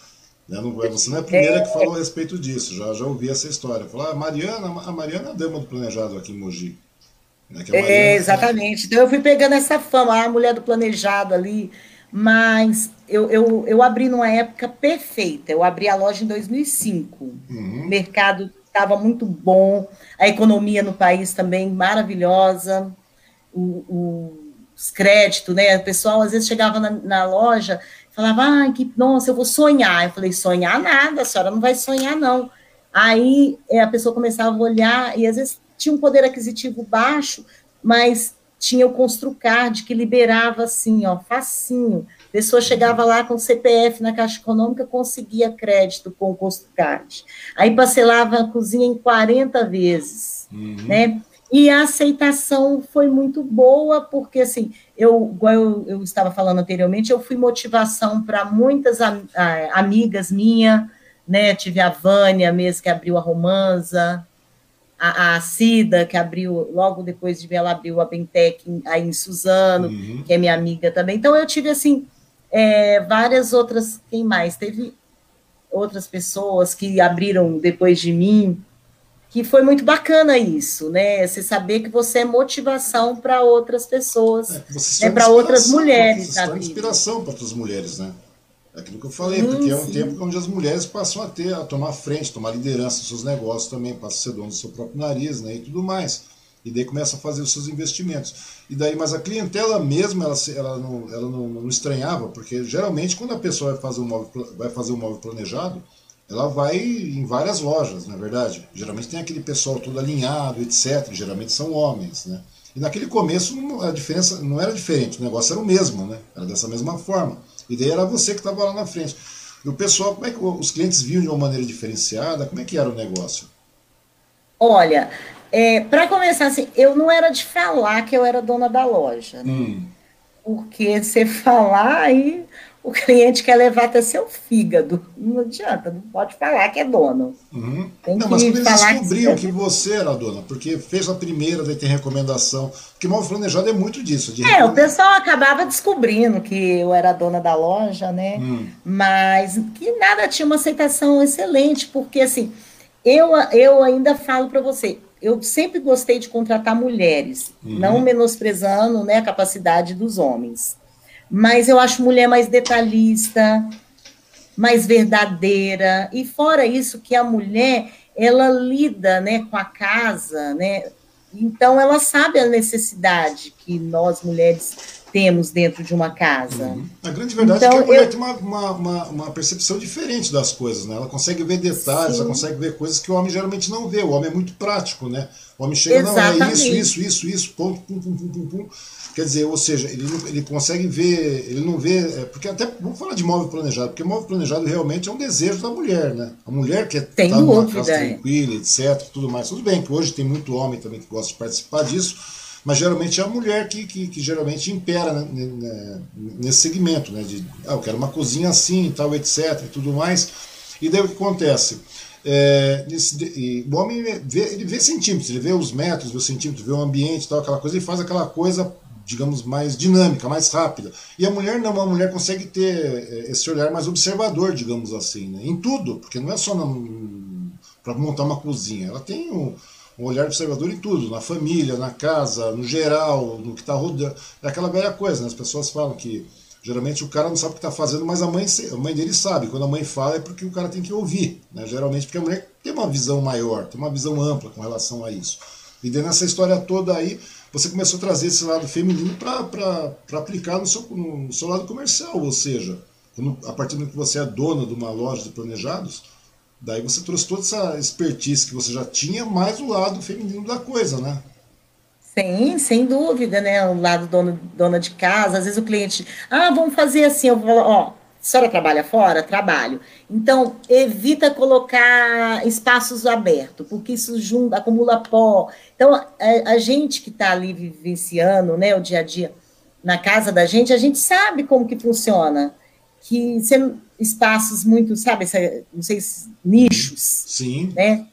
Né? É, você não é a primeira é... que falou a respeito disso, já, já ouvi essa história. Falar, ah, a Mariana, a Mariana é a dama do planejado aqui em Mogi.
Né? É, Mariana, é, exatamente. Então eu fui pegando essa fama, a mulher do planejado ali mas eu, eu, eu abri numa época perfeita. Eu abri a loja em 2005. Uhum. O mercado estava muito bom, a economia no país também maravilhosa, o, o, os créditos, né? O pessoal às vezes chegava na, na loja falava, ah, que, nossa, eu vou sonhar. Eu falei, sonhar nada, a senhora não vai sonhar, não. Aí é, a pessoa começava a olhar, e às vezes tinha um poder aquisitivo baixo, mas tinha o Construcard, que liberava assim, ó, facinho. A pessoa chegava lá com CPF na Caixa Econômica, conseguia crédito com o Construcard. Aí parcelava a cozinha em 40 vezes, uhum. né? E a aceitação foi muito boa, porque, assim, eu, igual eu, eu estava falando anteriormente, eu fui motivação para muitas am, amigas minhas, né? Tive a Vânia mesmo, que abriu a Romanza, a, a Cida, que abriu, logo depois de ver, ela abriu a Bentec aí em Suzano, uhum. que é minha amiga também. Então, eu tive, assim, é, várias outras, quem mais? Teve outras pessoas que abriram depois de mim, que foi muito bacana isso, né? Você saber que você é motivação para outras pessoas, é, né? para outras mulheres.
Você está inspiração para outras mulheres, né? É aquilo que eu falei, porque é um sim. tempo onde as mulheres passam a ter, a tomar frente, tomar liderança nos seus negócios também, passam a ser dono do seu próprio nariz, né, e tudo mais. E daí começa a fazer os seus investimentos. E daí, mas a clientela mesmo, ela, ela, não, ela não, não estranhava, porque geralmente quando a pessoa vai fazer um móvel, vai fazer um móvel planejado, ela vai em várias lojas, na é verdade. Geralmente tem aquele pessoal todo alinhado, etc. Geralmente são homens, né? E naquele começo a diferença não era diferente, o negócio era o mesmo, né? Era dessa mesma forma. E daí era você que estava lá na frente. E o pessoal, como é que os clientes viam de uma maneira diferenciada? Como é que era o negócio?
Olha, é, para começar assim, eu não era de falar que eu era dona da loja. Né? Hum. Porque você falar aí o cliente quer levar até seu fígado. Não adianta, não pode falar que é dono.
Uhum. Tem não, que mas quando eles descobriam que, que, você era dona, porque fez a primeira, daí tem recomendação. Porque móvel planejado é muito disso.
é, o pessoal acabava descobrindo que eu era dona da loja, né? Hum. Mas que nada tinha uma aceitação excelente, porque assim, eu, eu ainda falo para você, eu sempre gostei de contratar mulheres, uhum. não menosprezando né, a capacidade dos homens mas eu acho mulher mais detalhista, mais verdadeira. E fora isso, que a mulher ela lida né, com a casa, né? Então ela sabe a necessidade que nós mulheres temos dentro de uma casa. Uhum.
A grande verdade então, é que a mulher eu... tem uma, uma, uma, percepção diferente das coisas, né? Ela consegue ver detalhes, Sim. ela consegue ver coisas que o homem geralmente não vê. O homem é muito prático, né? O homem chega, Exatamente. não, é isso, isso, isso, isso, ponto, pum, pum, pum, pum, pum. Quer dizer, ou seja, ele, ele consegue ver, ele não vê. É, porque até vamos falar de móvel planejado, porque móvel planejado realmente é um desejo da mulher, né? A mulher quer estar numa casa tranquila, etc, tudo mais. Tudo bem que hoje tem muito homem também que gosta de participar disso, mas geralmente é a mulher que, que, que geralmente impera né, né, nesse segmento, né? De, ah, eu quero uma cozinha assim, tal, etc, e tudo mais. E daí o que acontece? É, nesse, o homem vê, ele vê centímetros, ele vê os metros, vê os centímetros, vê o ambiente, tal, aquela coisa, e faz aquela coisa digamos, mais dinâmica, mais rápida. E a mulher não, a mulher consegue ter é, esse olhar mais observador, digamos assim, né? em tudo, porque não é só para montar uma cozinha, ela tem um, um, olhar observador em tudo, na família, na casa, no geral, no que está rodando. É aquela velha coisa, né? as pessoas falam que geralmente o cara não sabe o que está fazendo, mas a mãe, a mãe dele sabe. Quando a mãe fala é porque o cara tem que ouvir, né? geralmente porque a mulher tem uma visão maior, tem uma visão ampla com relação a isso. E dentro dessa história toda aí, você começou a trazer esse lado feminino para aplicar no seu, no seu lado comercial, ou seja, a partir do que você é dona de uma loja de planejados, daí você trouxe toda essa expertise que você já tinha, mais o lado feminino da coisa, né?
Sim, sem dúvida, né? O lado dono, dona de casa, às vezes o cliente, ah, vamos fazer assim, eu vou, ó, a senhora trabalha fora? Trabalho. Então, evita colocar espaços abertos, porque isso junta, acumula pó. Então, a, a gente que está ali vivenciando né, o dia a dia na casa da gente, a gente sabe como que funciona. Que sendo espaços muito, sabe, não sei, nichos.
Sim.
Né?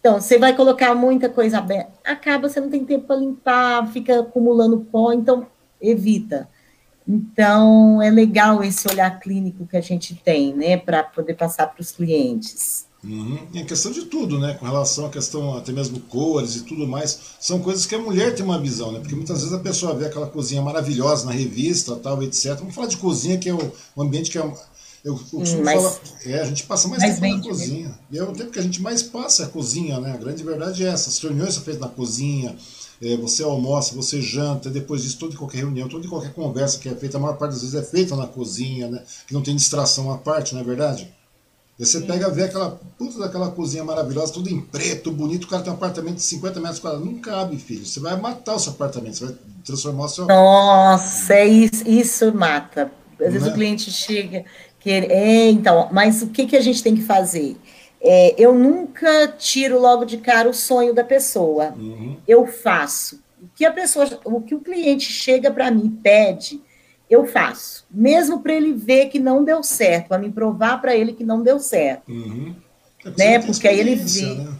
Então, você vai colocar muita coisa aberta, acaba você não tem tempo para limpar, fica acumulando pó, então evita. Então, é legal esse olhar clínico que a gente tem, né, para poder passar para os clientes.
Uhum. E a questão de tudo, né? Com relação à questão até mesmo cores e tudo mais, são coisas que a mulher tem uma visão, né? Porque muitas vezes a pessoa vê aquela cozinha maravilhosa na revista, tal, etc. Vamos falar de cozinha, que é o, um ambiente que é. Eu, eu costumo hum, falar. É, a gente passa mais, tempo na cozinha. Mesmo. E é o tempo que a gente mais passa é a cozinha, né? A grande verdade é essa. As reuniões são feitas na cozinha, é, você almoça, você janta, depois disso, toda e qualquer reunião, toda e qualquer conversa que é feita, a maior parte das vezes é feita na cozinha, né? Que não tem distração à parte, não é verdade? E você Sim. pega ver aquela puta daquela cozinha maravilhosa, tudo em preto, bonito, o cara tem um apartamento de 50 metros quadrados. Não cabe, filho. Você vai matar o seu apartamento, você vai transformar o seu.
Nossa, é isso, isso mata. Às vezes o é? cliente chega. Quer... É, então, mas o que, que a gente tem que fazer? É, eu nunca tiro logo de cara o sonho da pessoa. Uhum. Eu faço. O que a pessoa, o que o cliente chega para mim pede, eu faço, mesmo para ele ver que não deu certo, para me provar para ele que não deu certo. Uhum. É né? Porque aí ele vê. Né?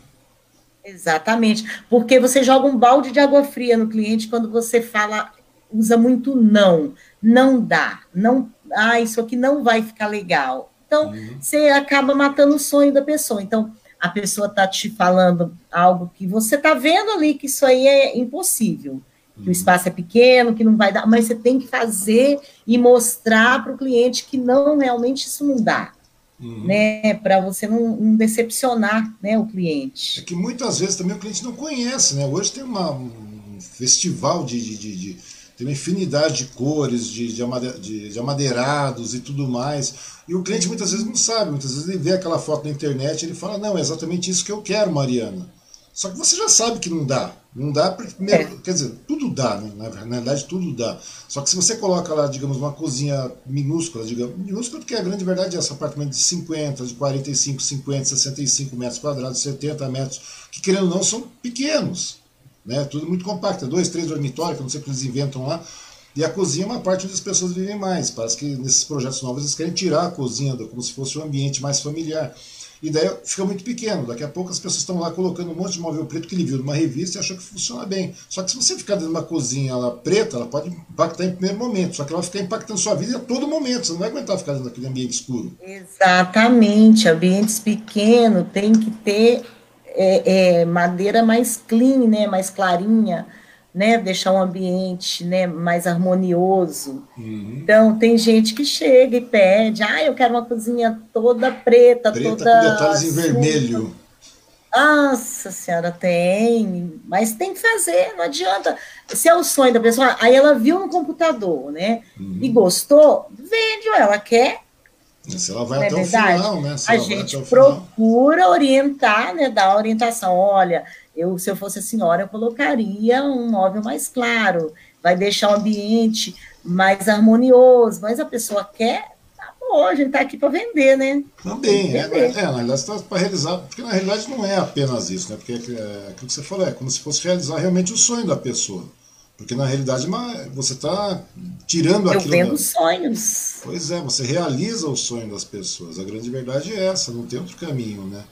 Exatamente. Porque você joga um balde de água fria no cliente quando você fala, usa muito não, não dá, não, ah, isso aqui não vai ficar legal. Então, uhum. você acaba matando o sonho da pessoa. Então, a pessoa está te falando algo que você está vendo ali que isso aí é impossível que o espaço é pequeno, que não vai dar, mas você tem que fazer e mostrar para o cliente que não, realmente isso não dá. Uhum. Né, para você não, não, decepcionar né, o cliente.
É que muitas vezes também o cliente não conhece, né? Hoje tem uma, um festival de, de, de, de tem uma infinidade de cores, de, de, de, amadeirados e tudo mais. E o cliente muitas vezes não sabe, muitas vezes ele vê aquela foto na internet e ele fala, não, é exatamente isso que eu quero, Mariana. Só que você já sabe que não dá. Não dá, primeiro, é. quer dizer, tudo dá, né? na, na verdade tudo dá. Só que se você coloca lá, digamos, uma cozinha minúscula, digamos, minúscula porque a grande verdade é esse apartamento de 50, de 45, 50, 65 metros quadrados, 70 metros, que querendo ou não são pequenos, né? Tudo muito compacto, dois, três dormitórios, que eu não sei o que eles inventam lá. E a cozinha é uma parte onde as pessoas vivem mais. Parece que nesses projetos novos eles querem tirar a cozinha como se fosse um ambiente mais familiar. E daí fica muito pequeno. Daqui a pouco as pessoas estão lá colocando um monte de móvel preto que ele viu numa revista e achou que funciona bem. Só que se você ficar dentro de uma cozinha lá preta, ela pode impactar em primeiro momento. Só que ela vai ficar impactando sua vida a todo momento. Você não vai aguentar ficar dentro daquele ambiente escuro.
Exatamente. Ambientes pequenos tem que ter é, é, madeira mais clean, né? mais clarinha né, deixar um ambiente né, mais harmonioso. Uhum. Então, tem gente que chega e pede, ah, eu quero uma cozinha toda preta, preta toda...
com detalhes em vermelho.
Nossa senhora, tem, mas tem que fazer, não adianta. Se é o sonho da pessoa, aí ela viu no computador, né, uhum. e gostou, vende, ela quer,
se ela vai é até verdade? o final, né?
Se a gente procura orientar, né? Dar orientação. Olha, eu, se eu fosse a senhora, eu colocaria um móvel mais claro, vai deixar o ambiente mais harmonioso, mas a pessoa quer, tá bom, a gente está aqui para vender, né?
Também, é, é, na realidade está para realizar, porque na realidade não é apenas isso, né? Porque é, é, aquilo que você falou, é como se fosse realizar realmente o sonho da pessoa. Porque na realidade você está tirando
Eu
aquilo.
Eu vendo da... sonhos.
Pois é, você realiza o sonho das pessoas. A grande verdade é essa, não tem outro caminho, né?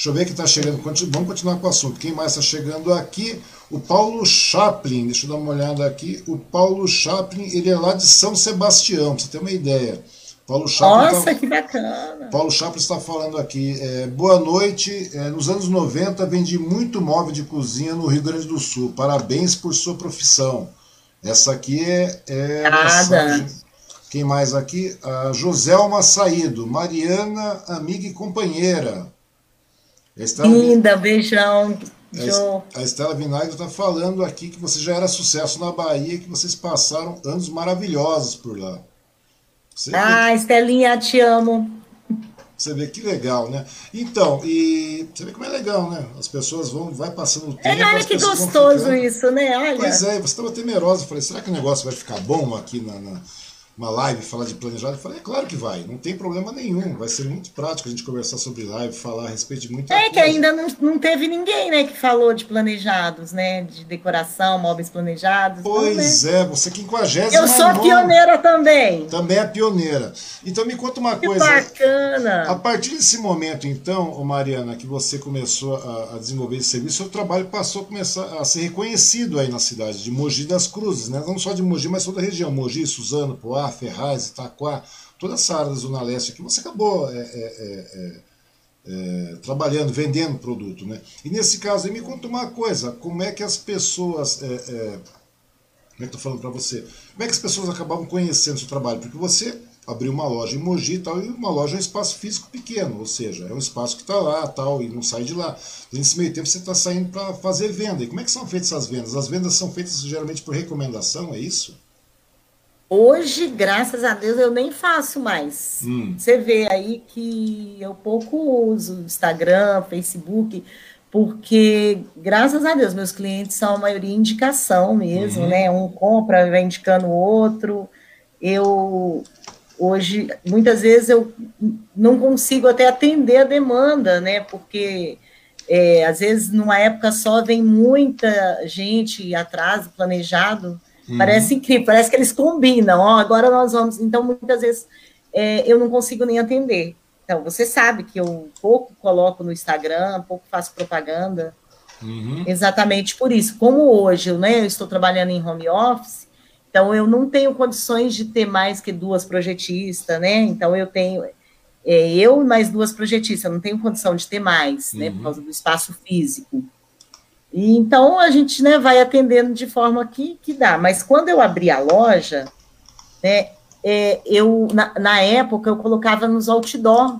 Deixa eu ver que está chegando. Vamos continuar com o assunto. Quem mais está chegando aqui? O Paulo Chaplin. Deixa eu dar uma olhada aqui. O Paulo Chaplin, ele é lá de São Sebastião, para você ter uma ideia.
Paulo Chaplin Nossa, tá... que bacana!
Paulo Chaplin está falando aqui. É, boa noite. É, nos anos 90 vendi muito móvel de cozinha no Rio Grande do Sul. Parabéns por sua profissão. Essa aqui é. é
Nada.
Quem mais aqui? A Joselma Saído. Mariana, amiga e companheira.
Linda, beijão.
A Estela Vinagre está falando aqui que você já era sucesso na Bahia, que vocês passaram anos maravilhosos por lá.
Você ah, vê... Estelinha, te amo.
Você vê que legal, né? Então, e você vê como é legal, né? As pessoas vão, vai passando o tempo.
É, olha que gostoso isso, né? Olha.
Pois é, você estava temerosa. Eu falei, será que o negócio vai ficar bom aqui na, na uma live falar de planejado? Eu falei, é claro que vai, não tem problema nenhum, vai ser muito prático a gente conversar sobre live, falar a respeito de muita
É
coisa.
que ainda não, não teve ninguém, né, que falou de planejados, né, de decoração, móveis planejados.
Pois
então, né?
é, você é quinquagésima
Eu sou pioneira também.
Também é pioneira. Então me conta uma
Que
coisa.
bacana.
A partir desse momento, então, Mariana, que você começou a, a desenvolver esse serviço, seu trabalho passou a começar a ser reconhecido aí na cidade de Mogi das Cruzes, né? Não só de Mogi, mas toda a região. Mogi, Suzano, Poá, Ferraz, Itaquá, toda essa área da Zona Leste aqui. Você acabou é, é, é, é, trabalhando, vendendo produto, né? E nesse caso me conta uma coisa, como é que as pessoas... É, é, como é que tô falando para você? Como é que as pessoas acabavam conhecendo o seu trabalho? Porque você abriu uma loja em Mogi e tal, e uma loja é um espaço físico pequeno, ou seja, é um espaço que está lá tal, e não sai de lá. Nesse meio tempo você está saindo para fazer venda. E como é que são feitas essas vendas? As vendas são feitas geralmente por recomendação, é isso?
Hoje, graças a Deus, eu nem faço mais.
Hum.
Você vê aí que eu pouco uso Instagram, Facebook, porque, graças a Deus, meus clientes são a maioria indicação mesmo,
Uhum.
né? Um compra, vai indicando o outro. Eu, hoje, muitas vezes eu não consigo até atender a demanda, né? Porque, é, às vezes, numa época só, vem muita gente atrás do planejado,
Uhum.
Parece incrível, parece que eles combinam. Ó, agora nós vamos. Então, muitas vezes é, eu não consigo nem atender. Então, você sabe que eu pouco coloco no Instagram, pouco faço propaganda,
Uhum.
exatamente por isso. Como hoje né, eu estou trabalhando em home office, então eu não tenho condições de ter mais que duas projetistas, né? Então eu tenho é, eu e mais duas projetistas, eu não tenho condição de ter mais, né? Por
Uhum.
causa do espaço físico. E, então a gente né, vai atendendo de forma que, que dá. Mas quando eu abri a loja, né, é, eu na, na época eu colocava nos outdoor.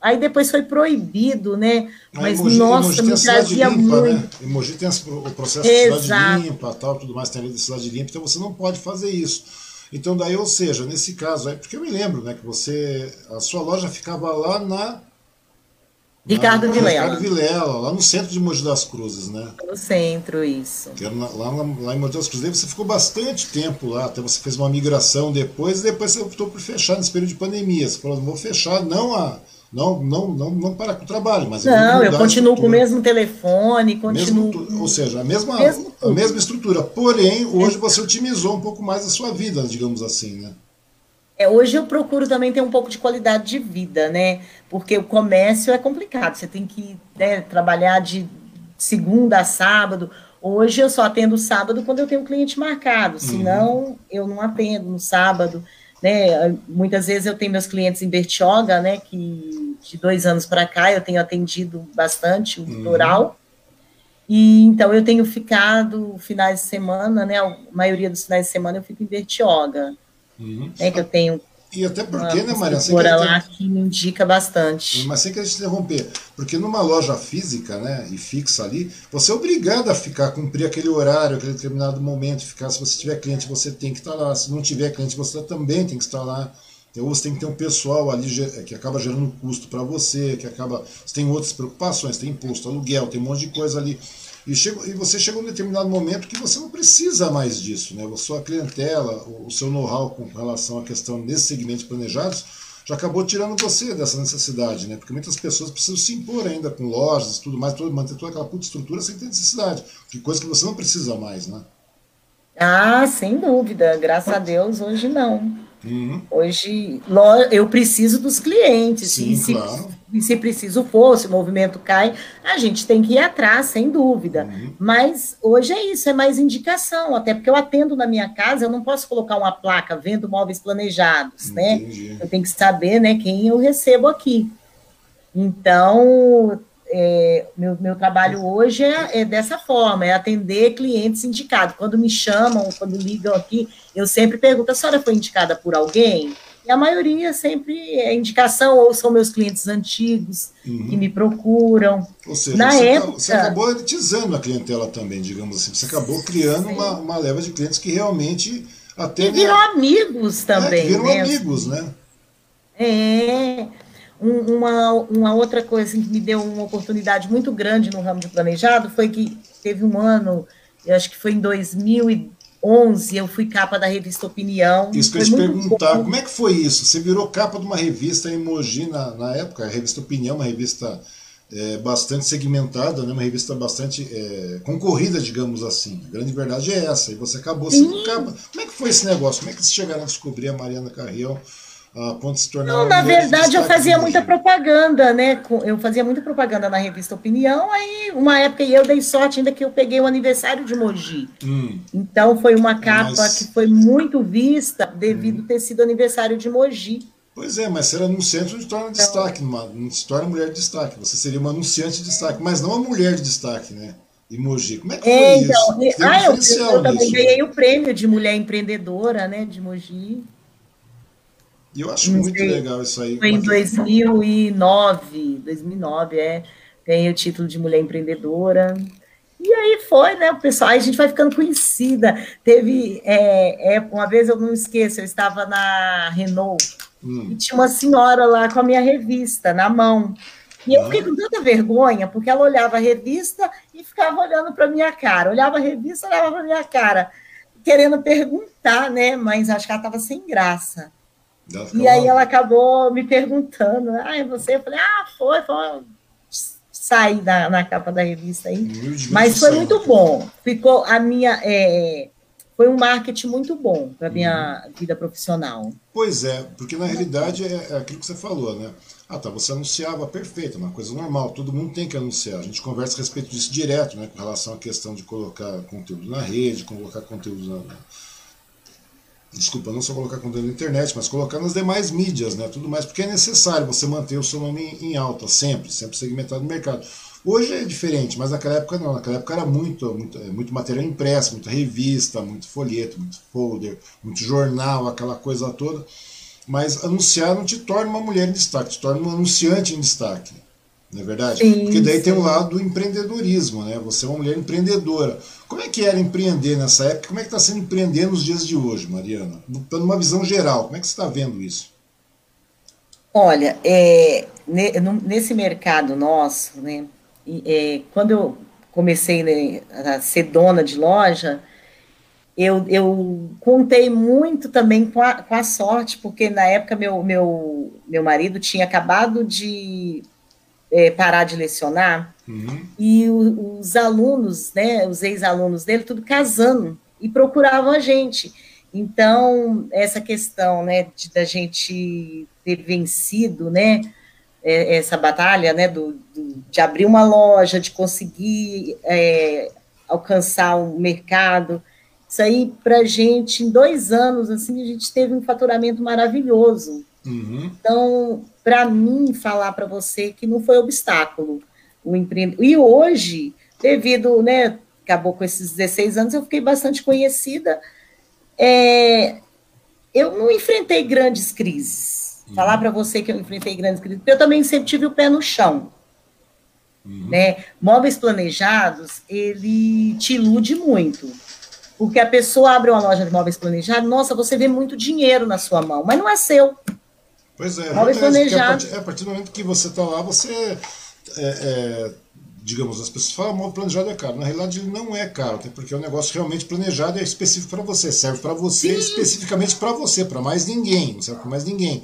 Aí depois foi proibido, né? Mas
Emoji,
nossa,
Emoji
me trazia
limpa,
muito.
né? Emoji tem o processo de
Exato.
cidade limpa, tal, tudo mais, tem a lei da cidade limpa, então você não pode fazer isso. Então daí, ou seja, nesse caso aí, porque eu me lembro, né, que você, a sua loja ficava lá na
Ricardo
na-
Vilela.
Ricardo Vilela, lá no centro de Mogi das Cruzes, né?
No centro, isso.
Que era na- lá, lá em Mogi das Cruzes. Daí você ficou bastante tempo lá, até você fez uma migração depois, e depois você optou por fechar nesse período de pandemia. Você falou, vou fechar, não a. Não, não, não, não parar com o trabalho, mas
Não, eu
a
continuo com o mesmo telefone,
Mesmo
continuo.
tu- ou seja, a mesma,
Mesmo
a mesma estrutura. Porém, hoje você otimizou um pouco mais a sua vida, digamos assim, né?
É, hoje eu procuro também ter um pouco de qualidade de vida, né? Porque o comércio é complicado, você tem que né, trabalhar de segunda a sábado. Hoje eu só atendo sábado quando eu tenho um cliente marcado, senão eu não atendo no sábado. Né? Muitas vezes eu tenho meus clientes em Bertioga, né? Que de dois anos para cá eu tenho atendido bastante o litoral. E então eu tenho ficado finais de semana, né? A maioria dos finais de semana eu fico em Bertioga, né? Que eu tenho
E até
uma
porque, né, Maria? Sem querer,
lá que me indica bastante.
mas sem querer te interromper, porque numa loja física, né, e fixa ali, você é obrigado a ficar, cumprir aquele horário, aquele determinado momento, ficar. Se você tiver cliente, você tem que estar lá. Se não tiver cliente, você também tem que estar lá. Ou você tem que ter um pessoal ali que acaba gerando custo para você, que acaba. Você tem outras preocupações, tem imposto, aluguel, tem um monte de coisa ali. E, chega, e você chega a um determinado momento que você não precisa mais disso, né? A sua clientela, o, seu know-how com relação à questão desses segmentos planejados, já acabou tirando você dessa necessidade, né? Porque muitas pessoas precisam se impor ainda com lojas e tudo mais, todo, manter toda aquela puta estrutura sem ter necessidade. Que coisa que você não precisa mais, né?
Ah, sem dúvida. Graças a Deus, hoje não.
Uhum.
Hoje eu preciso dos clientes.
Sim,
se,
claro.
E se preciso for, se o movimento cai, a gente tem que ir atrás, sem dúvida.
Uhum.
Mas hoje é isso, é mais indicação, até porque eu atendo na minha casa, eu não posso colocar uma placa vendo móveis planejados, né?
Entendi.
Eu tenho que saber né, quem eu recebo aqui. Então, é, meu, meu trabalho hoje é, é dessa forma, é atender clientes indicados. Quando me chamam, quando ligam aqui, eu sempre pergunto, a senhora foi indicada por alguém? E a maioria sempre é indicação, ou são meus clientes antigos que me procuram.
Ou seja,
Na
você,
época-
você acabou elitizando a clientela também, digamos assim. Você acabou criando uma, uma leva de clientes que realmente
E
atendem.
viram
a-
amigos também.
é, que viram
né?
amigos, né?
É. Um- uma, uma outra coisa assim, que me deu uma oportunidade muito grande no ramo de planejado foi que teve um ano, eu acho que foi em 2011 eu fui capa da revista Opinião.
Isso que eu ia te perguntar, bom. como é que foi isso? Você virou capa de uma revista em Mogi na, na época, a revista Opinião, uma revista é, bastante segmentada, né? uma revista bastante é, concorrida, digamos assim. A grande verdade é essa. E você acabou sendo capa. Como é que foi esse negócio? Como é que vocês chegaram a descobrir a Mariana Carrião? A ponto de se tornar.
Não, na verdade, eu fazia muita propaganda, né? Eu fazia muita propaganda na revista Opinião, aí uma época eu dei sorte ainda que eu peguei o aniversário de Mogi. Hum. Então foi uma capa mas... que foi muito vista devido hum. ter sido aniversário de Mogi.
Pois é, mas ser anunciante não se torna então, destaque, não se torna mulher de destaque. Você seria uma anunciante de destaque, mas não uma mulher de destaque, né? Mogi. Como é que foi é, então,
isso? Ah, eu, eu, também ganhei o prêmio de mulher empreendedora, né, de Mogi.
E eu acho muito legal isso aí.
Foi em 2009, 2009, é. Ganhei o título de mulher empreendedora. E aí foi, né, o pessoal, aí a gente vai ficando conhecida. Teve, é, é, uma vez eu não esqueço, eu estava na Renault hum. e tinha uma senhora lá com a minha revista na mão. E eu fiquei com tanta vergonha, porque ela olhava a revista e ficava olhando para minha cara. Olhava a revista, olhava para minha cara, querendo perguntar, né? Mas acho que ela estava sem graça. E aí ela acabou me perguntando, ah, você? Eu falei, ah, foi, foi. Saí da, na capa da revista aí. Mas foi muito bom. Ficou a minha. É, foi um marketing muito bom para a minha uhum. vida profissional.
Pois é, porque na realidade é, é, aquilo que você falou, né? Ah, tá, você anunciava, perfeito, uma coisa normal, todo mundo tem que anunciar. A gente conversa a respeito disso direto, né? Com relação à questão de colocar conteúdo na rede, colocar conteúdo na, desculpa, não só colocar conteúdo na internet, mas colocar nas demais mídias, né? Tudo mais, porque é necessário você manter o seu nome em alta, sempre, sempre segmentado no mercado. Hoje é diferente, mas naquela época não. Naquela época era muito, muito, é, muito material impresso, muita revista, muito folheto, muito folder, muito jornal, aquela coisa toda. Mas anunciar não te torna uma mulher em destaque, te torna um anunciante em destaque. Não é verdade? Sim, Porque daí sim. tem o lado do empreendedorismo, né? Você é uma mulher empreendedora. Como é que era empreender nessa época? Como é que está sendo empreender nos dias de hoje, Mariana? Dando uma visão geral, como é que você está vendo isso?
Olha, é, nesse mercado nosso, né, é, quando eu comecei né, a ser dona de loja, eu, eu contei muito também com a, com a sorte, porque na época meu, meu, meu marido tinha acabado de é, parar de lecionar, uhum. e o, os alunos, né, os ex-alunos dele, tudo casando, e procuravam a gente. Então, essa questão, né, de, da gente ter vencido, né, é, essa batalha, né, do, do, de abrir uma loja, de conseguir é, alcançar o mercado, isso aí, para a gente, em dois anos, assim, a gente teve um faturamento maravilhoso. Uhum. Então, para mim falar para você que não foi obstáculo o empreendedor. E hoje, devido, né, acabou com esses 16 anos, eu fiquei bastante conhecida. É, eu não enfrentei grandes crises. Uhum. Falar para você que eu enfrentei grandes crises, porque eu também sempre tive o pé no chão. Uhum. Né? Móveis planejados, ele te ilude muito. Porque a pessoa abre uma loja de móveis planejados, nossa, você vê muito dinheiro na sua mão, mas não é seu.
Pois é, Móveis planejados. A partir, é, a partir do momento que você está lá, você. É, é, digamos, as pessoas falam móvel planejado é caro. Na realidade, ele não é caro, até porque é um negócio realmente planejado é específico para você, serve para você, Sim. especificamente para você, para mais ninguém, não serve para mais ninguém.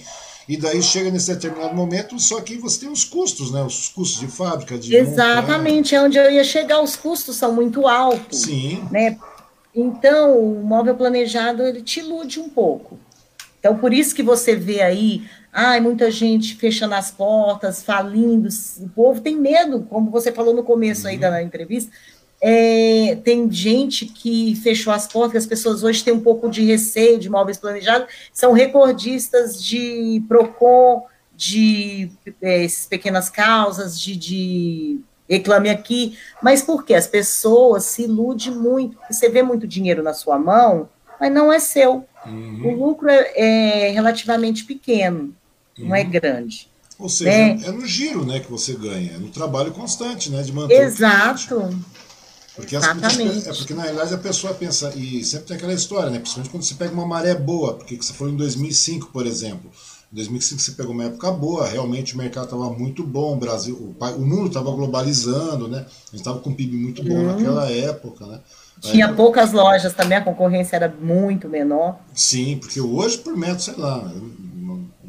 E daí chega nesse determinado momento, só que você tem os custos, né? Os custos de fábrica, de
Exatamente, montar. é onde eu ia chegar, os custos são muito altos.
Sim.
Né? Então, o móvel planejado, ele te ilude um pouco. Então, por isso que você vê aí Ai, muita gente fechando as portas, falindo. O povo tem medo, como você falou no começo aí uhum. da entrevista. É, tem gente que fechou as portas, as pessoas hoje têm um pouco de receio de móveis planejados, são recordistas de PROCON, de é, pequenas causas, de, de reclame aqui, mas por quê? As pessoas se iludem muito, você vê muito dinheiro na sua mão, mas não é seu. Uhum. O lucro é, é relativamente pequeno não é grande.
Ou seja, né? é no giro né, que você ganha, é no trabalho constante, né? De manter
Exato.
Porque Exatamente. é porque na realidade a pessoa pensa, e sempre tem aquela história, né? Principalmente quando você pega uma maré boa, porque você falou em 2005, por exemplo. Em 2005 você pegou uma época boa, realmente o mercado estava muito bom, o Brasil, o, o mundo estava globalizando, né? A gente estava com um PIB muito bom uhum. naquela época, né?
Tinha poucas lojas também, a concorrência era muito menor.
Sim, porque hoje por metro, sei lá,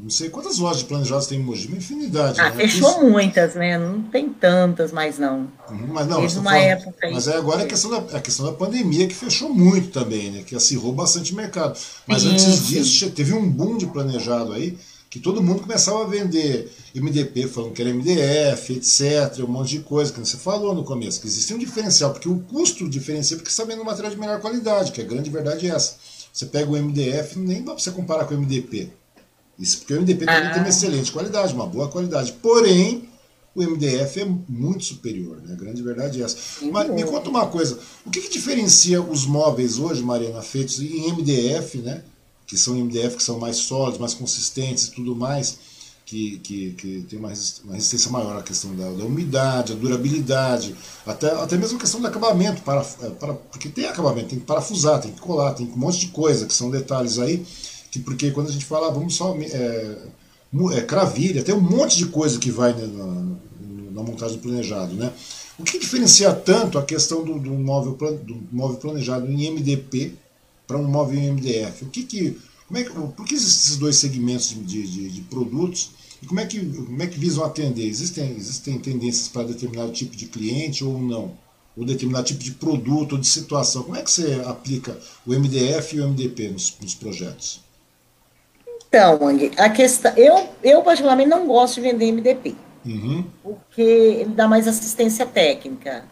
não sei quantas lojas de planejadas tem em Mogi, uma infinidade.
Ah,
né?
fechou Isso... muitas, né? Não tem tantas mais não.
Uhum, mas não, Desde uma falando, época aí. Mas é agora a questão, da, a questão da pandemia que fechou muito também, né? Que acirrou bastante o mercado. Mas sim, antes disso, teve um boom de planejado aí, que todo mundo começava a vender MDP, falando que era MDF, etc., um monte de coisa, que você falou no começo, que existia um diferencial, porque o custo diferencia porque está vendo um material de melhor qualidade, que a grande verdade é essa. Você pega o MDF, nem dá para você comparar com o MDP. Isso porque o MDP ah. também tem uma excelente qualidade, uma boa qualidade. Porém, o MDF é muito superior, né? A grande verdade é essa. Mas me conta uma coisa: o que, que diferencia os móveis hoje, Mariana, feitos em MDF, né? Que são MDF que são mais sólidos, mais consistentes e tudo mais, que, que, que tem uma resistência maior à questão da, da, umidade, a durabilidade, até, até mesmo a questão do acabamento, para, é, para, porque tem acabamento, tem que parafusar, tem que colar, tem um monte de coisa, que são detalhes aí que porque quando a gente fala, ah, vamos só é, é, cravilha, tem um monte de coisa que vai na, na, montagem do planejado, né? O que diferencia tanto a questão do, do, móvel, do móvel planejado em MDP para um móvel MDF? O que que, como é que, por que esses dois segmentos de, de, de produtos e como é, que, como é que visam atender? Existem, existem tendências para determinado tipo de cliente ou não? Ou determinado tipo de produto ou de situação? Como é que você aplica o MDF e o MDP nos, nos projetos?
Então, a questão. Eu, eu, particularmente, não gosto de vender MDP. Uhum. Porque ele dá mais assistência técnica.